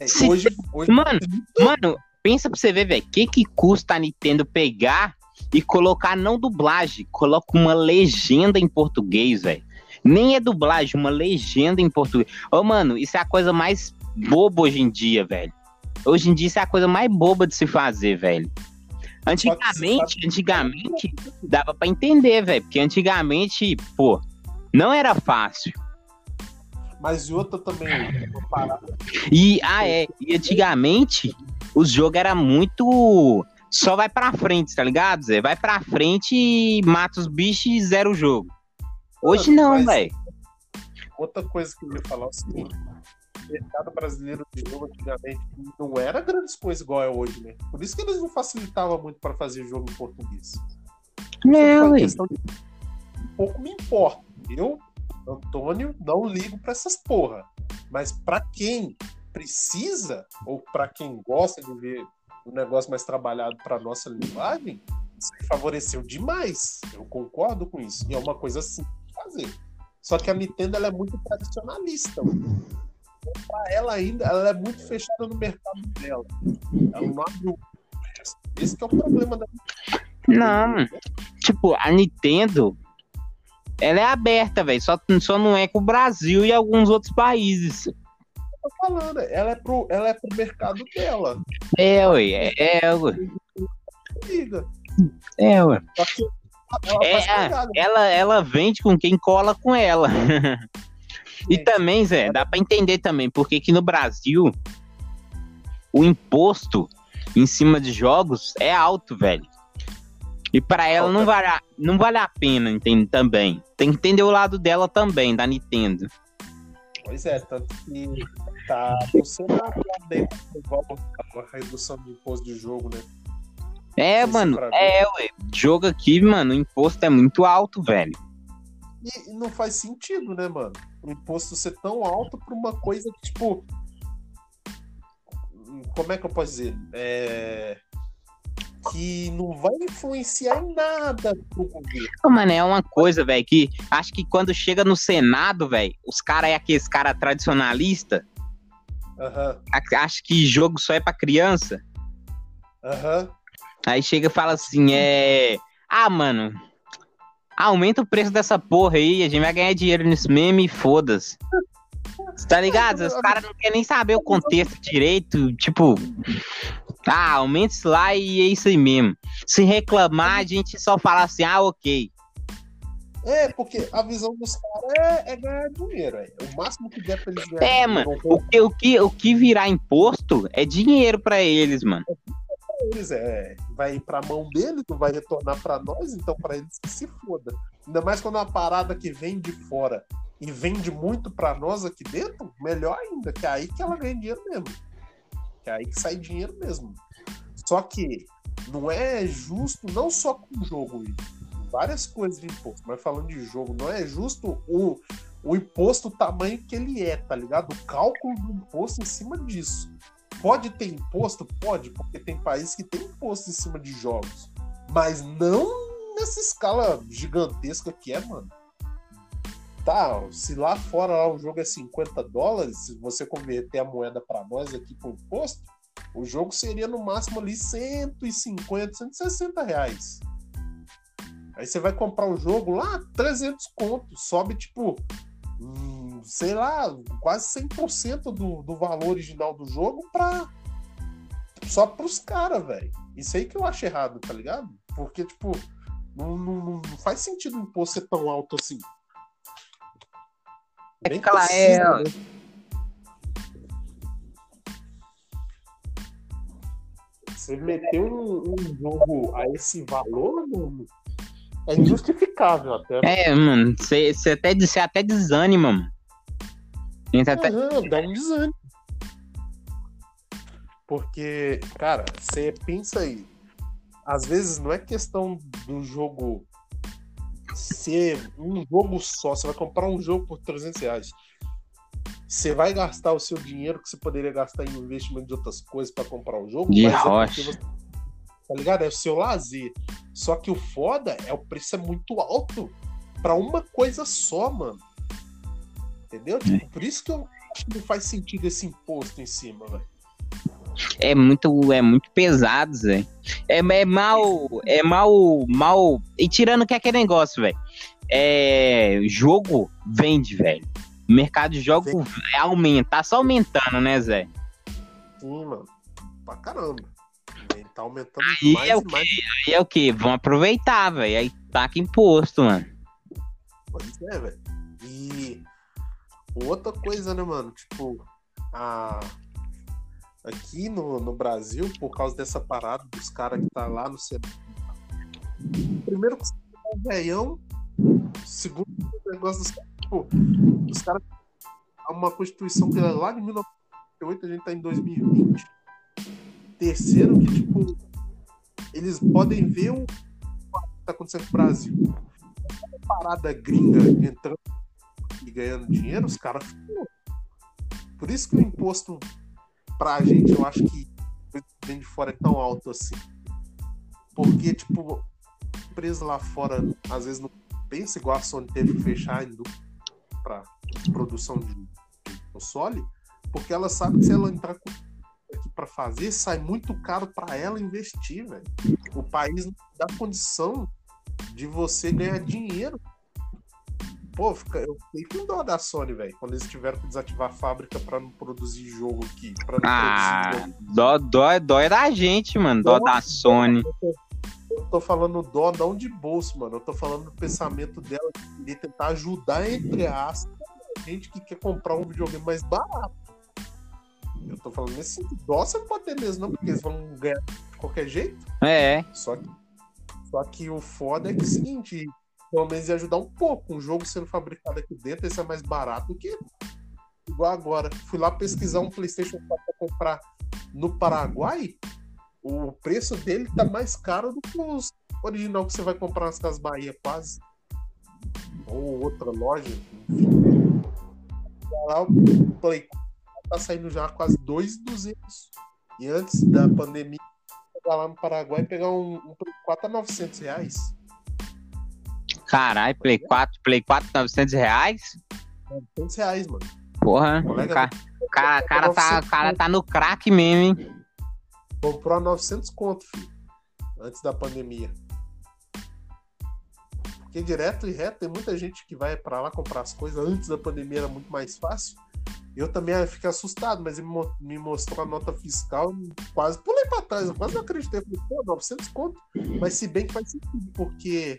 tá se- Hoje, hoje Mano, mano, pensa pra você ver, velho. O que que custa a Nintendo pegar e colocar não dublagem, coloca uma legenda em português, velho. Nem é dublagem, uma legenda em português. Ô, mano, isso é a coisa mais boba hoje em dia, velho. Hoje em dia isso é a coisa mais boba de se fazer, velho. Antigamente, antigamente, dava pra entender, velho. Porque antigamente, pô, não era fácil. Mas outra também. E, ah, é. E antigamente, os jogos era muito. Só vai pra frente, tá ligado, Zé? Vai pra frente e mata os bichos e zera o jogo. Hoje não, velho. Outra coisa que eu ia falar é o seguinte: mercado brasileiro de jogo antigamente não era grandes coisas igual é hoje, né? Por isso que eles não facilitavam muito para fazer jogo em português. É, foi ué. questão de- Um pouco me importa. Eu, Antônio, não ligo pra essas porra. Mas pra quem precisa, ou pra quem gosta de ver um negócio mais trabalhado pra nossa linguagem, isso favoreceu demais. Eu concordo com isso. E é uma coisa simples de fazer. Só que a Nintendo ela é muito tradicionalista. mano. Ela ainda, ela é muito fechada no mercado dela. Ela não abre o. Esse que é o problema da Não, tipo, a Nintendo. Ela é aberta, velho. Só, só não é com o Brasil e alguns outros países. tô falando, ela é pro, ela é pro mercado dela. É, ué. É, é, ué. É, ué. Que ela É, ela, ela vende com quem cola com ela. *laughs* E também, Zé, dá pra entender também, porque aqui no Brasil o imposto em cima de jogos é alto, velho. E pra ela não vale, a, não vale a pena, entende? Também. Tem que entender o lado dela também, da Nintendo. Pois é, tanto que tá a redução de imposto de jogo, né? É, mano, é, ué. Jogo aqui, mano, o imposto é muito alto, velho. E, não faz sentido, né, mano? O imposto ser tão alto pra uma coisa que, tipo. Como é que eu posso dizer? É. Que não vai influenciar em nada pro governo. Mano, é uma coisa, velho, que acho que quando chega no Senado, velho, os caras é aqueles cara tradicionalista, a- acho que jogo só é pra criança. aham. Aí chega e fala assim, é. Ah, mano. Aumenta o preço dessa porra aí, a gente vai ganhar dinheiro nisso mesmo e foda-se. Tá ligado? Os caras não querem nem saber o contexto direito. Tipo, ah, aumenta isso lá e é isso aí mesmo. Se reclamar, a gente só fala assim, ah, ok. É, porque a visão dos caras é, é ganhar dinheiro. É. O máximo que der pra eles ganhar É, mano. O que, o, que, o que virar imposto é dinheiro pra eles, mano. Eles é, vai ir pra mão deles, não vai retornar pra nós, então pra eles que se foda. Ainda mais quando é uma parada que vem de fora e vende muito pra nós aqui dentro, melhor ainda, que é aí que ela ganha dinheiro mesmo. Que é aí que sai dinheiro mesmo. Só que não é justo, não só com o jogo, várias coisas de imposto, mas falando de jogo, não é justo o, o imposto, o tamanho que ele é, tá ligado? O cálculo do imposto em cima disso. Pode ter imposto? Pode, porque tem países que tem imposto em cima de jogos. Mas não nessa escala gigantesca que é, mano. Tá, se lá fora lá, o jogo é 50 dólares, se você converter a moeda para nós aqui com imposto, o jogo seria no máximo ali 150, 160 reais. Aí você vai comprar o jogo lá, 300 contos, sobe tipo, sei lá, quase 100% do, do valor original do jogo pra, só pros caras, velho. Isso aí que eu acho errado, tá ligado? Porque, tipo, não, não, não faz sentido o imposto ser tão alto assim. Bem Aquela é. Né? Você meter um, um, jogo a esse valor, mano, é injustificável até. É, mano, você até, cê até desanima, mano. Até... Uhum, dá um desânimo. Porque, cara, você pensa aí. Às vezes não é questão do jogo ser um jogo só. Você vai comprar um jogo por 300 reais. Você vai gastar o seu dinheiro que você poderia gastar em investimento de outras coisas para comprar um jogo. De rocha. É você, tá ligado? É o seu lazer. Só que o foda é o preço é muito alto para uma coisa só, mano. Entendeu? Tipo, por isso que eu acho que não faz sentido esse imposto em cima, velho. É muito, é muito pesado, Zé. É, é mal, é mal, mal. E tirando que é aquele negócio, velho. É, jogo vende, velho. Mercado de jogos aumenta, tá só aumentando, né, Zé? Sim, mano. Pra caramba. Ele tá aumentando aí mais é o mais. Aí é o que? Vão aproveitar, velho. Aí taca imposto, mano. Pois é, velho. E outra coisa, né, mano? Tipo, a... aqui no, no Brasil, por causa dessa parada dos caras que tá lá no. Primeiro que você é um velhão, segundo o negócio dos caras Tipo, os caras. Uma Constituição que é lá de 1998, a gente tá em 2020. Terceiro, que, tipo, eles podem ver o que tá acontecendo com o Brasil. Parada gringa entrando e ganhando dinheiro, os caras Por isso que o imposto pra gente, eu acho que vem de fora é tão alto assim. Porque, tipo, empresa lá fora, às vezes não pensa igual a Sony teve que fechar a indústria para produção de, console, porque ela sabe que se ela entrar aqui para fazer, sai muito caro para ela investir, velho. O país não dá condição de você ganhar dinheiro. Pô, fica, eu fiquei com dó da Sony, velho, quando eles tiveram que desativar a fábrica para não produzir jogo aqui. Pra não ah, produzir dó, dó, dó é da gente, mano, dó, dó da Sony. Dó, eu tô falando dó não de bolso, mano. Eu tô falando do pensamento dela de tentar ajudar, entre aspas, a gente que quer comprar um videogame mais barato. Eu tô falando nesse sentido. Dó você não pode ter mesmo, não, porque eles vão ganhar de qualquer jeito. É. Só que, só que o foda é que é o seguinte, pelo menos ia ajudar um pouco. Um jogo sendo fabricado aqui dentro, esse é mais barato do que igual agora. Fui lá pesquisar um PlayStation 4 pra comprar no Paraguai o preço dele tá mais caro do que os original que você vai comprar nas Casas Bahia, quase. Ou outra loja. Lá o Play tá saindo já quase 2,200. E antes da pandemia, lá no Paraguai pegar um, um Play 4 a 900 reais. Caralho, Play 4, Play 4 900 reais? 900 reais, mano. Porra, o cara, cara, cara, tá, cara tá no crack mesmo, hein? Comprou a 900 conto, filho. Antes da pandemia. Porque direto e reto, tem muita gente que vai para lá comprar as coisas. Antes da pandemia era muito mais fácil. Eu também fiquei assustado, mas ele me mostrou a nota fiscal quase pulei para trás. Eu quase não acreditei. Falei, pô, 900 conto. Mas se bem que faz sentido, porque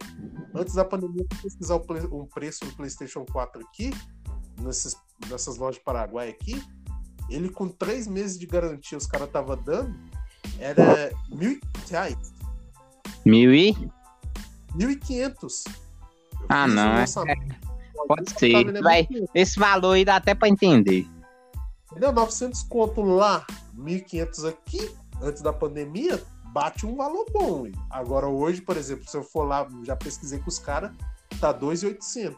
antes da pandemia, pesquisar um preço do PlayStation 4 aqui, nesses, nessas lojas de Paraguai aqui, ele com três meses de garantia os caras estavam dando, era mil reais. Mil e? Mil e quinhentos. Ah, não. É... Pode ser. Vai, esse valor aí dá até pra entender. Entendeu? 900 conto lá, 1.500 aqui, antes da pandemia, bate um valor bom. Agora hoje, por exemplo, se eu for lá, já pesquisei com os caras, tá 2.800.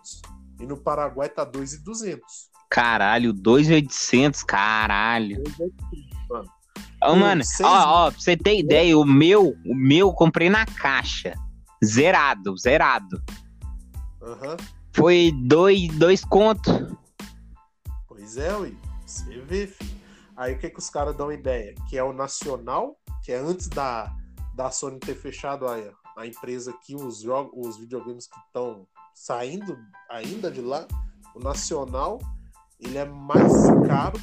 E no Paraguai tá 2,200. Caralho, 2,800, caralho. 2,800, mano. Ô, mano, ó, ó, pra você ter ideia, o meu, o meu eu comprei na caixa. Zerado, zerado. Aham. Foi dois, dois contos. Pois é, ui. Você vê, filho. Aí o que, que os caras dão ideia? Que é o Nacional, que é antes da, da Sony ter fechado a, a empresa aqui, os, jogos, os videogames que estão saindo ainda de lá, o Nacional, ele é mais caro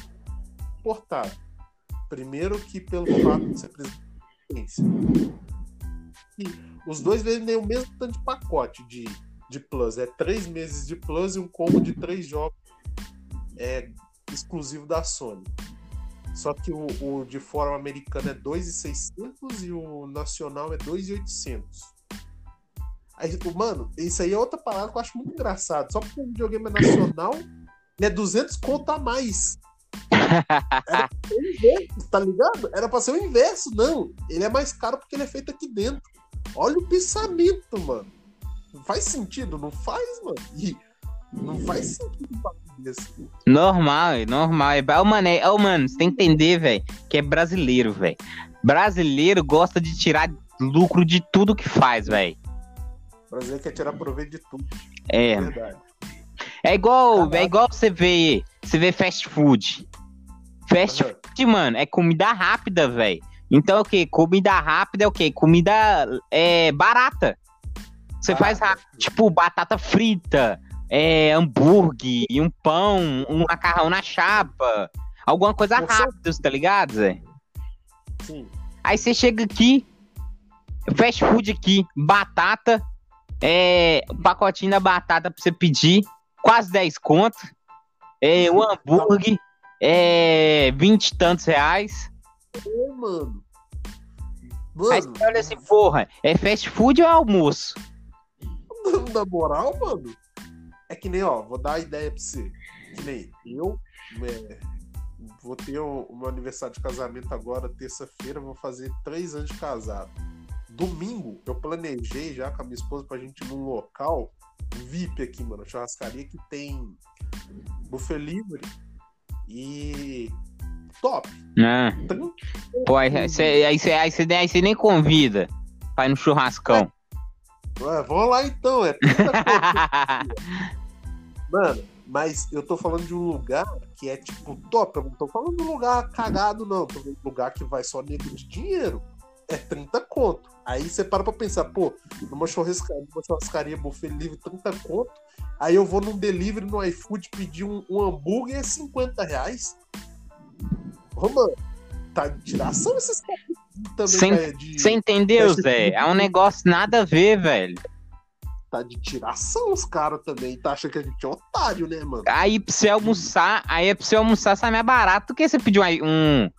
importado. Primeiro que pelo fato de ser presidência. E os dois vendem o mesmo tanto de pacote de, de Plus. É três meses de Plus e um combo de três jogos é, exclusivo da Sony. Só que o, o de forma americana é 2,600 e o nacional é 2,800. Aí, mano, isso aí é outra parada que eu acho muito engraçado. Só porque o videogame é nacional, ele é 200 conto a mais. Era o inverso, tá ligado? Era pra ser o inverso, não. Ele é mais caro porque ele é feito aqui dentro. Olha o pensamento, mano. Não faz sentido, não faz, mano. E não faz sentido um desse. Normal, é normal. É, ô, mano, é, ô, mano, você tem que entender, velho, que é brasileiro, velho. Brasileiro gosta de tirar lucro de tudo que faz, velho. O brasileiro quer tirar proveito de tudo. É. Verdade. É igual, Caraca. é igual você vê, você vê fast food. Fast Aham. food, mano, é comida rápida, velho. Então é o quê? Comida rápida é o quê? Comida é, barata. Você Barata. faz rápido, tipo batata frita, é, hambúrguer, um pão, um macarrão na chapa. Alguma coisa Porção. rápida, tá ligado, Zé? Sim. Aí você chega aqui, fast food aqui, batata, é, um pacotinho da batata pra você pedir, quase 10 conto. É, um hambúrguer, é, 20 e tantos reais. Ô, mano. Aí Mano, você olha assim, porra, é fast food ou é almoço? *laughs* na moral, mano, é que nem, ó, vou dar a ideia pra você. Que nem eu é, vou ter o, o meu aniversário de casamento agora, terça-feira, vou fazer três anos de casado. Domingo, eu planejei já com a minha esposa pra gente ir num local VIP aqui, mano, churrascaria que tem buffet livre e top. Ah, pô, aí você nem convida pra ir no churrascão. Ué, vamos lá então, é 30 conto. *laughs* Mano, mas eu tô falando de um lugar que é tipo top. Eu não tô falando de um lugar cagado, não. Tô falando de um lugar que vai só nego de dinheiro. É 30 conto. Aí você para pra pensar, pô, numa churrascaria, numa churrascaria buffet livre, 30 conto. Aí eu vou num delivery no iFood pedir um, um hambúrguer é 50 reais. Ô, mano, tá de tiração esses caras também, Sem- né, de, Você entendeu, Zé? É um negócio nada a ver, velho. Tá de tiração os caras também. Tá achando que a gente é otário, né, mano? Aí pra você almoçar, aí é pra você almoçar sai mais barato do que você pedir um,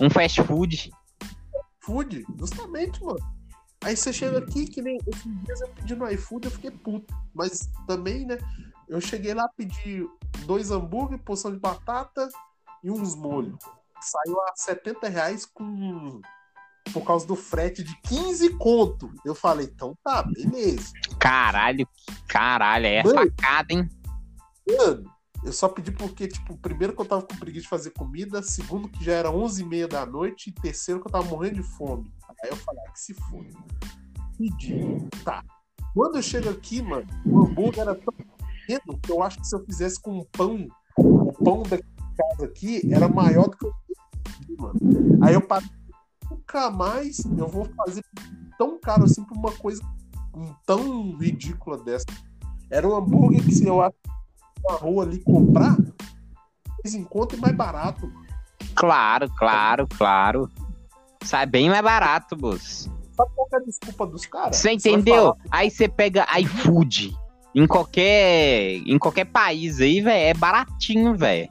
um, fast food. iFood, justamente, mano. Aí você chega aqui, que nem esses dias eu pedi no iFood, eu fiquei puto. Mas também, né? Eu cheguei lá, pedi dois hambúrguer, porção de batata e uns molhos. Saiu a 70 reais com. Por causa do frete de 15 conto. Eu falei, então tá, beleza. Caralho, caralho, é Mano. facada, hein? Mano, eu só pedi porque, tipo, primeiro que eu tava com preguiça de fazer comida, segundo que já era 11h30 da noite, e terceiro que eu tava morrendo de fome. Aí eu falei, ah, que se foda. Pedi. Tá. Quando eu chego aqui, mano, o hambúrguer era tão pequeno que eu acho que se eu fizesse com um pão, o pão da casa aqui era maior do que eu mano. Aí eu parei, nunca mais eu vou fazer tão caro assim por uma coisa tão ridícula dessa. Era um hambúrguer que se eu na rua ali comprar, eles encontram mais barato. mano. Claro, claro, claro. Sai bem mais barato, moço. Sabe qual é a desculpa dos caras? Você entendeu? falar, Aí você pega iFood. Em qualquer, em qualquer país aí, velho, é baratinho, velho.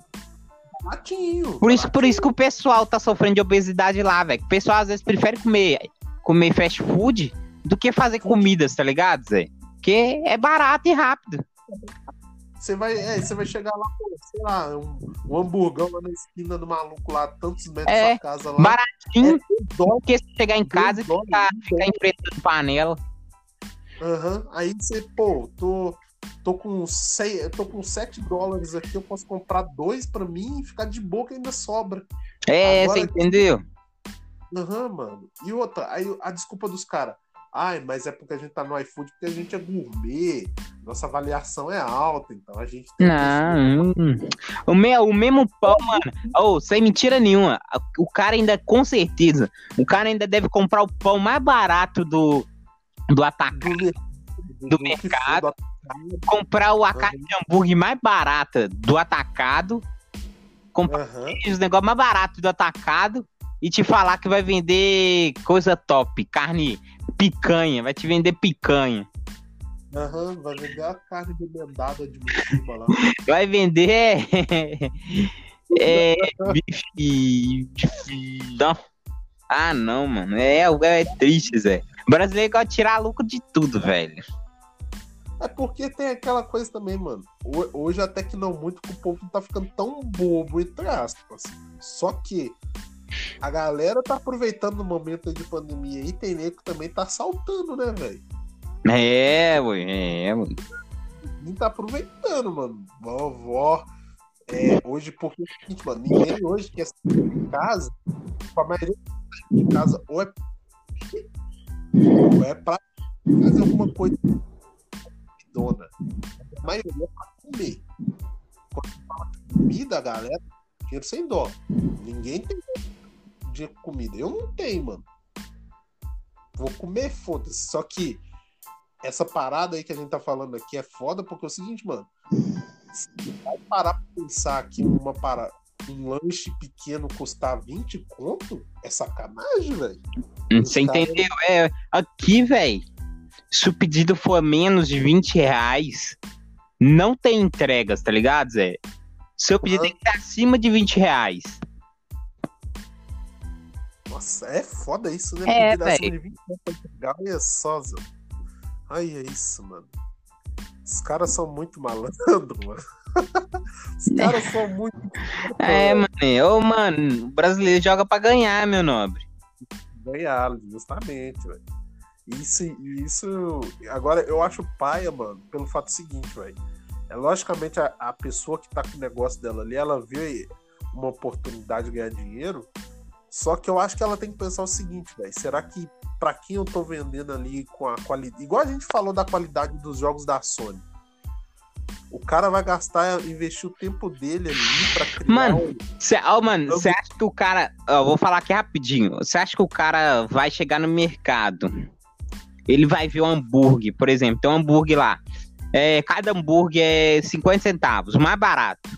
Baratinho. Por isso, por isso que o pessoal tá sofrendo de obesidade lá, velho. O pessoal às vezes prefere comer, comer fast food do que fazer comidas, tá ligado, Zé? Porque é barato e rápido. Você vai, é, você vai chegar lá, sei lá, um, um hamburgão lá na esquina do maluco lá, tantos metros É, da casa lá. Baratinho, É dólar, porque se chegar em casa e ficar, ficar enfrentando panela. Aham. Aí você, pô, tô, tô com, seis, tô com 7 dólares aqui, eu posso comprar dois pra mim e ficar de boca ainda sobra. É, Agora, você entendeu? Aham, uhum, mano. E outra, aí a desculpa dos caras. Ai, mas é porque a gente tá no iFood, porque a gente é gourmet, nossa avaliação é alta, então a gente tem Não, que... hum. o, meu, o mesmo pão, mano, oh, sem mentira nenhuma, o cara ainda, com certeza, o cara ainda deve comprar o pão mais barato do, do atacado, do, do, do mercado, comprar o uhum. de hambúrguer mais barata do atacado, comprar uhum. os negócios mais baratos do atacado e te falar que vai vender coisa top, carne picanha, vai te vender picanha. Aham, uhum, vai vender a carne remendada de lá. *laughs* Vai vender é, é bife, bife, não. Ah, não, mano. É, é triste, Zé. O brasileiro gosta de tirar lucro de tudo, velho. É porque tem aquela coisa também, mano. Hoje até que não muito, que o povo não tá ficando tão bobo, entre aspas. Só que a galera tá aproveitando o momento de pandemia e tem nego que também tá saltando, né, velho? É, ué, é, mano. Ninguém tá aproveitando, mano. Vovó. É, hoje, porque é o seguinte, mano, ninguém hoje quer sair de casa. A maioria de casa ou é. Ou é pra fazer alguma coisa dona. A maioria é pra comer. Quando fala comida, galera, dinheiro sem dó. Ninguém tem de comida. Eu não tenho, mano. Vou comer, foda-se. Só que essa parada aí que a gente tá falando aqui é foda porque é o seguinte, mano. Se vai parar pra pensar que uma para um lanche pequeno custar 20 conto, é sacanagem, velho. Você cara... entendeu? É, aqui, velho se o pedido for menos de 20 reais, não tem entregas, tá ligado, Zé? Seu pedido uhum. tem que estar acima de 20 reais. Nossa, é foda isso, né? É, velho. de 20 reais é só, Zé. Ai, é isso, mano. Os caras são muito malandros, mano. *laughs* Os caras *laughs* são muito. É, mano. Ô, mano, o brasileiro joga pra ganhar, meu nobre. Ganhar, justamente, velho. Isso, isso. Agora, eu acho paia, mano, pelo fato seguinte, velho. É logicamente a, a pessoa que tá com o negócio dela ali, ela vê uma oportunidade de ganhar dinheiro. Só que eu acho que ela tem que pensar o seguinte, velho. Será que para quem eu tô vendendo ali com a qualidade. Igual a gente falou da qualidade dos jogos da Sony. O cara vai gastar, investir o tempo dele ali pra criar. Mano, você oh, mano, acha que o cara. Eu vou falar aqui rapidinho. Você acha que o cara vai chegar no mercado ele vai ver um hambúrguer, por exemplo, tem um hambúrguer lá. É, cada hambúrguer é 50 centavos, mais barato.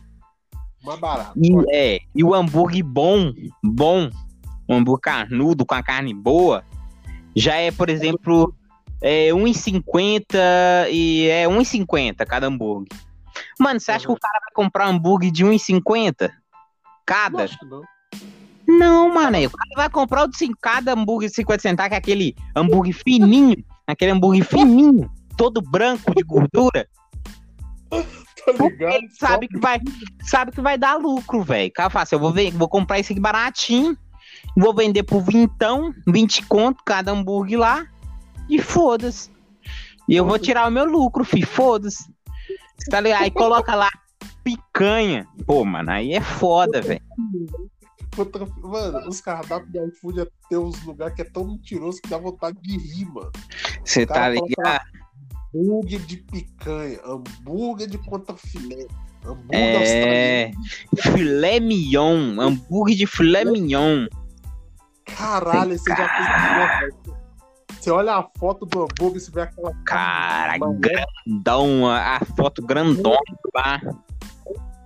Mais barato. E, é, e o hambúrguer bom, bom, um hambúrguer carnudo, com a carne boa, já é, por exemplo, é 1,50 e é 1,50 cada hambúrguer. Mano, você acha uhum. que o cara vai comprar um hambúrguer de 1,50? Cada? Acho que não. Não, mano, o cara vai comprar o de cada hambúrguer de 50 centavos, que é aquele hambúrguer fininho, aquele hambúrguer fininho, todo branco de gordura. Tá ligado? Ele sabe que vai, sabe que vai dar lucro, velho. Cara, fala assim, eu vou, ver, vou comprar esse aqui baratinho, vou vender por vintão, 20 conto cada hambúrguer lá, e foda-se. E eu vou tirar o meu lucro, fi, foda-se. Tá ligado? Aí coloca lá picanha. Pô, mano, aí é foda, velho. Mano, os cardápios do iFood é, tem uns lugares que é tão mentiroso que dá vontade de rir, mano. Você tá ligado? Hambúrguer de picanha, hambúrguer de filé, hambúrguer é... filé mignon, hambúrguer de filé mignon. Caralho, você já fez Você olha a foto do hambúrguer, você vê aquela. Cara, grandão, a foto grandona lá.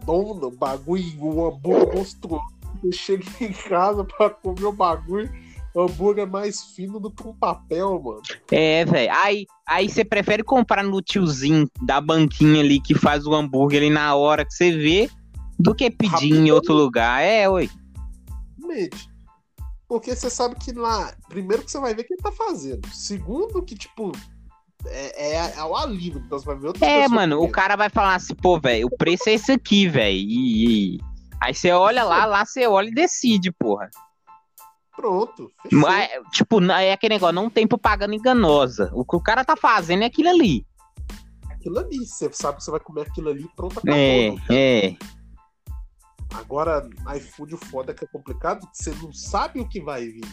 Dona, bagulho, o hambúrguer monstruoso eu chego *laughs* em casa pra comer o bagulho. O hambúrguer é mais fino do que um papel, mano. É, velho. Aí, aí você prefere comprar no tiozinho da banquinha ali que faz o hambúrguer ali na hora que você vê do que pedir em outro lugar. É, oi. Mente. Porque você sabe que lá, primeiro que você vai ver quem tá fazendo. Segundo que, tipo, é, é, é o alívio. Então você vai ver outra É, mano, o cara vai falar assim, pô, velho, o preço é esse aqui, velho. E, e Aí você olha lá, lá você olha e decide, porra. Pronto. Mas, tipo, é aquele negócio, não tem propaganda enganosa. O que o cara tá fazendo é aquilo ali. aquilo ali. Você sabe que você vai comer aquilo ali e pronto, acabou. É, é. Agora, iFood, o foda é que é complicado, você não sabe o que vai vir.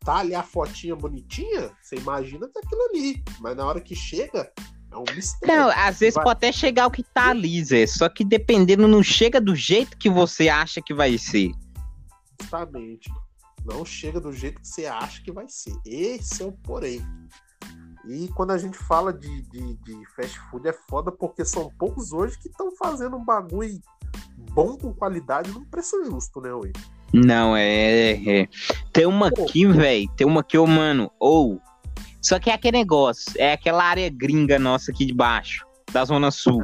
Tá ali a fotinha bonitinha, você imagina que é aquilo ali. Mas na hora que chega, é um mistério. Não, às vezes Vai- pode até chegar o que tá ali, Zé. Só que dependendo, não chega do jeito que você acha que vai ser. Justamente. Não chega do jeito que você acha que vai ser. Esse é o porém. E quando a gente fala de, de, de fast food é foda porque são poucos hoje que estão fazendo um bagulho bom com qualidade num preço justo, né, Oi? Não, é. é. Tem uma aqui, velho. Tem uma aqui, ô, mano. Ou. Só que é aquele negócio. É aquela área gringa nossa aqui de baixo. Da Zona Sul.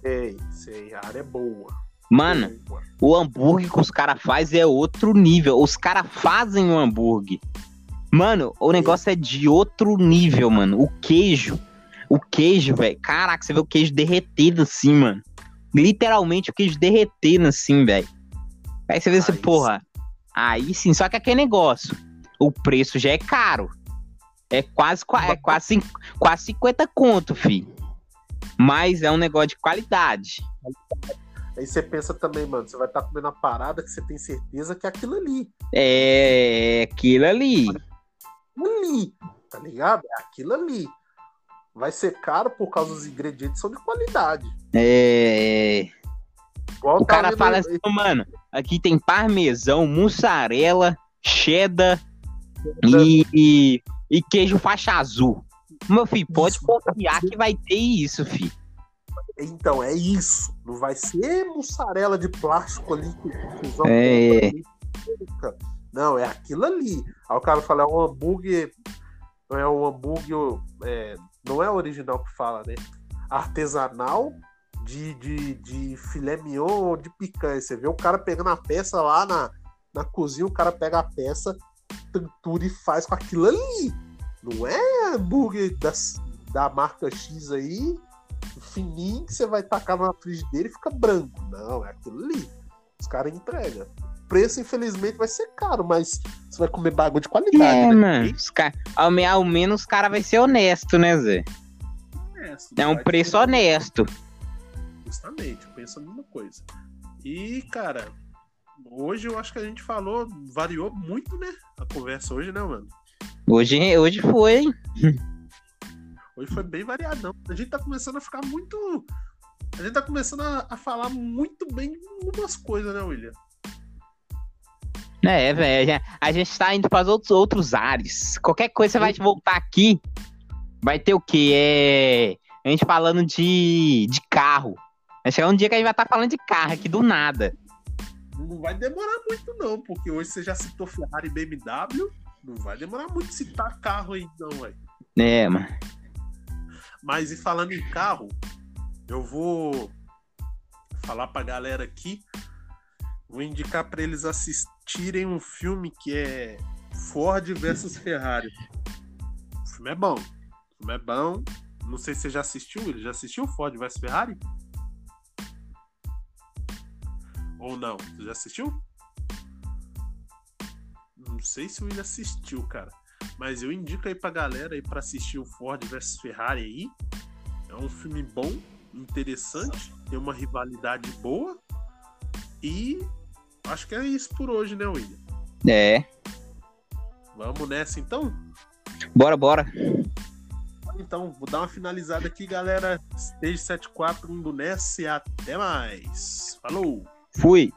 Sei, sei, a área é boa. Mano, Boa. o hambúrguer que os caras fazem é outro nível. Os caras fazem o hambúrguer. Mano, o negócio é de outro nível, mano. O queijo. O queijo, velho. Caraca, você vê o queijo derretendo assim, mano. Literalmente o queijo derretendo assim, velho. Aí você vê assim, porra. Aí sim, só que aquele negócio. O preço já é caro. É quase, qua- é quase, quase 50 conto, fi. Mas é um negócio de qualidade. Aí você pensa também, mano, você vai estar comendo uma parada que você tem certeza que é aquilo ali. É aquilo ali. ali, tá ligado? É aquilo ali. Vai ser caro por causa dos ingredientes são de qualidade. É. Igual O tá cara fala assim, mano, aqui tem parmesão, mussarela, cheddar e, e, e queijo faixa azul. Meu filho, pode Isso. confiar que vai ter isso, filho. Então, é isso. Não vai ser mussarela de plástico ali que É. Não, é aquilo ali. Aí o cara fala, é um hambúrguer. É um hambúrguer. é, não é original que fala, né? Artesanal de, de, de filé mignon ou de picanha. Você vê o cara pegando a peça lá na, na cozinha, o cara pega a peça, tritura e faz com aquilo ali. Não é hambúrguer das, da marca X aí, fininho, que você vai tacar na frigideira e fica branco. Não, é aquilo ali. Os caras entregam. O preço, infelizmente, vai ser caro, mas você vai comer bagulho de qualidade. É, né? mano. Os ca- ao, me- ao menos o cara vai ser honesto, né, Zé? É um preço ter- honesto. Justamente, eu penso a mesma coisa. E, cara, hoje eu acho que a gente falou, variou muito, né? A conversa hoje, né, mano? Hoje, hoje foi, hein? Hoje foi bem variadão. A gente tá começando a ficar muito. A gente tá começando a, a falar muito bem umas coisas, né, William? É, velho. A gente tá indo para outros, outros ares. Qualquer coisa você vai voltar aqui. Vai ter o quê? É. A gente falando de, de carro. Vai chegar um dia que a gente vai estar falando de carro aqui do nada. Não vai demorar muito, não, porque hoje você já citou Ferrari e BMW. Não vai demorar muito citar carro aí, não, velho. É, mano. Mas e falando em carro, eu vou falar pra galera aqui. Vou indicar pra eles assistirem um filme que é Ford versus Ferrari. O filme é bom. O filme é bom. Não sei se você já assistiu. Ele já assistiu Ford versus Ferrari? Ou não? Você já assistiu? Não sei se o Will assistiu, cara. Mas eu indico aí pra galera aí pra assistir o Ford versus Ferrari aí. É um filme bom, interessante, tem uma rivalidade boa. E acho que é isso por hoje, né, William? É. Vamos nessa então? Bora, bora. Então, vou dar uma finalizada aqui, galera. Stage 74 indo nessa e até mais. Falou! Fui!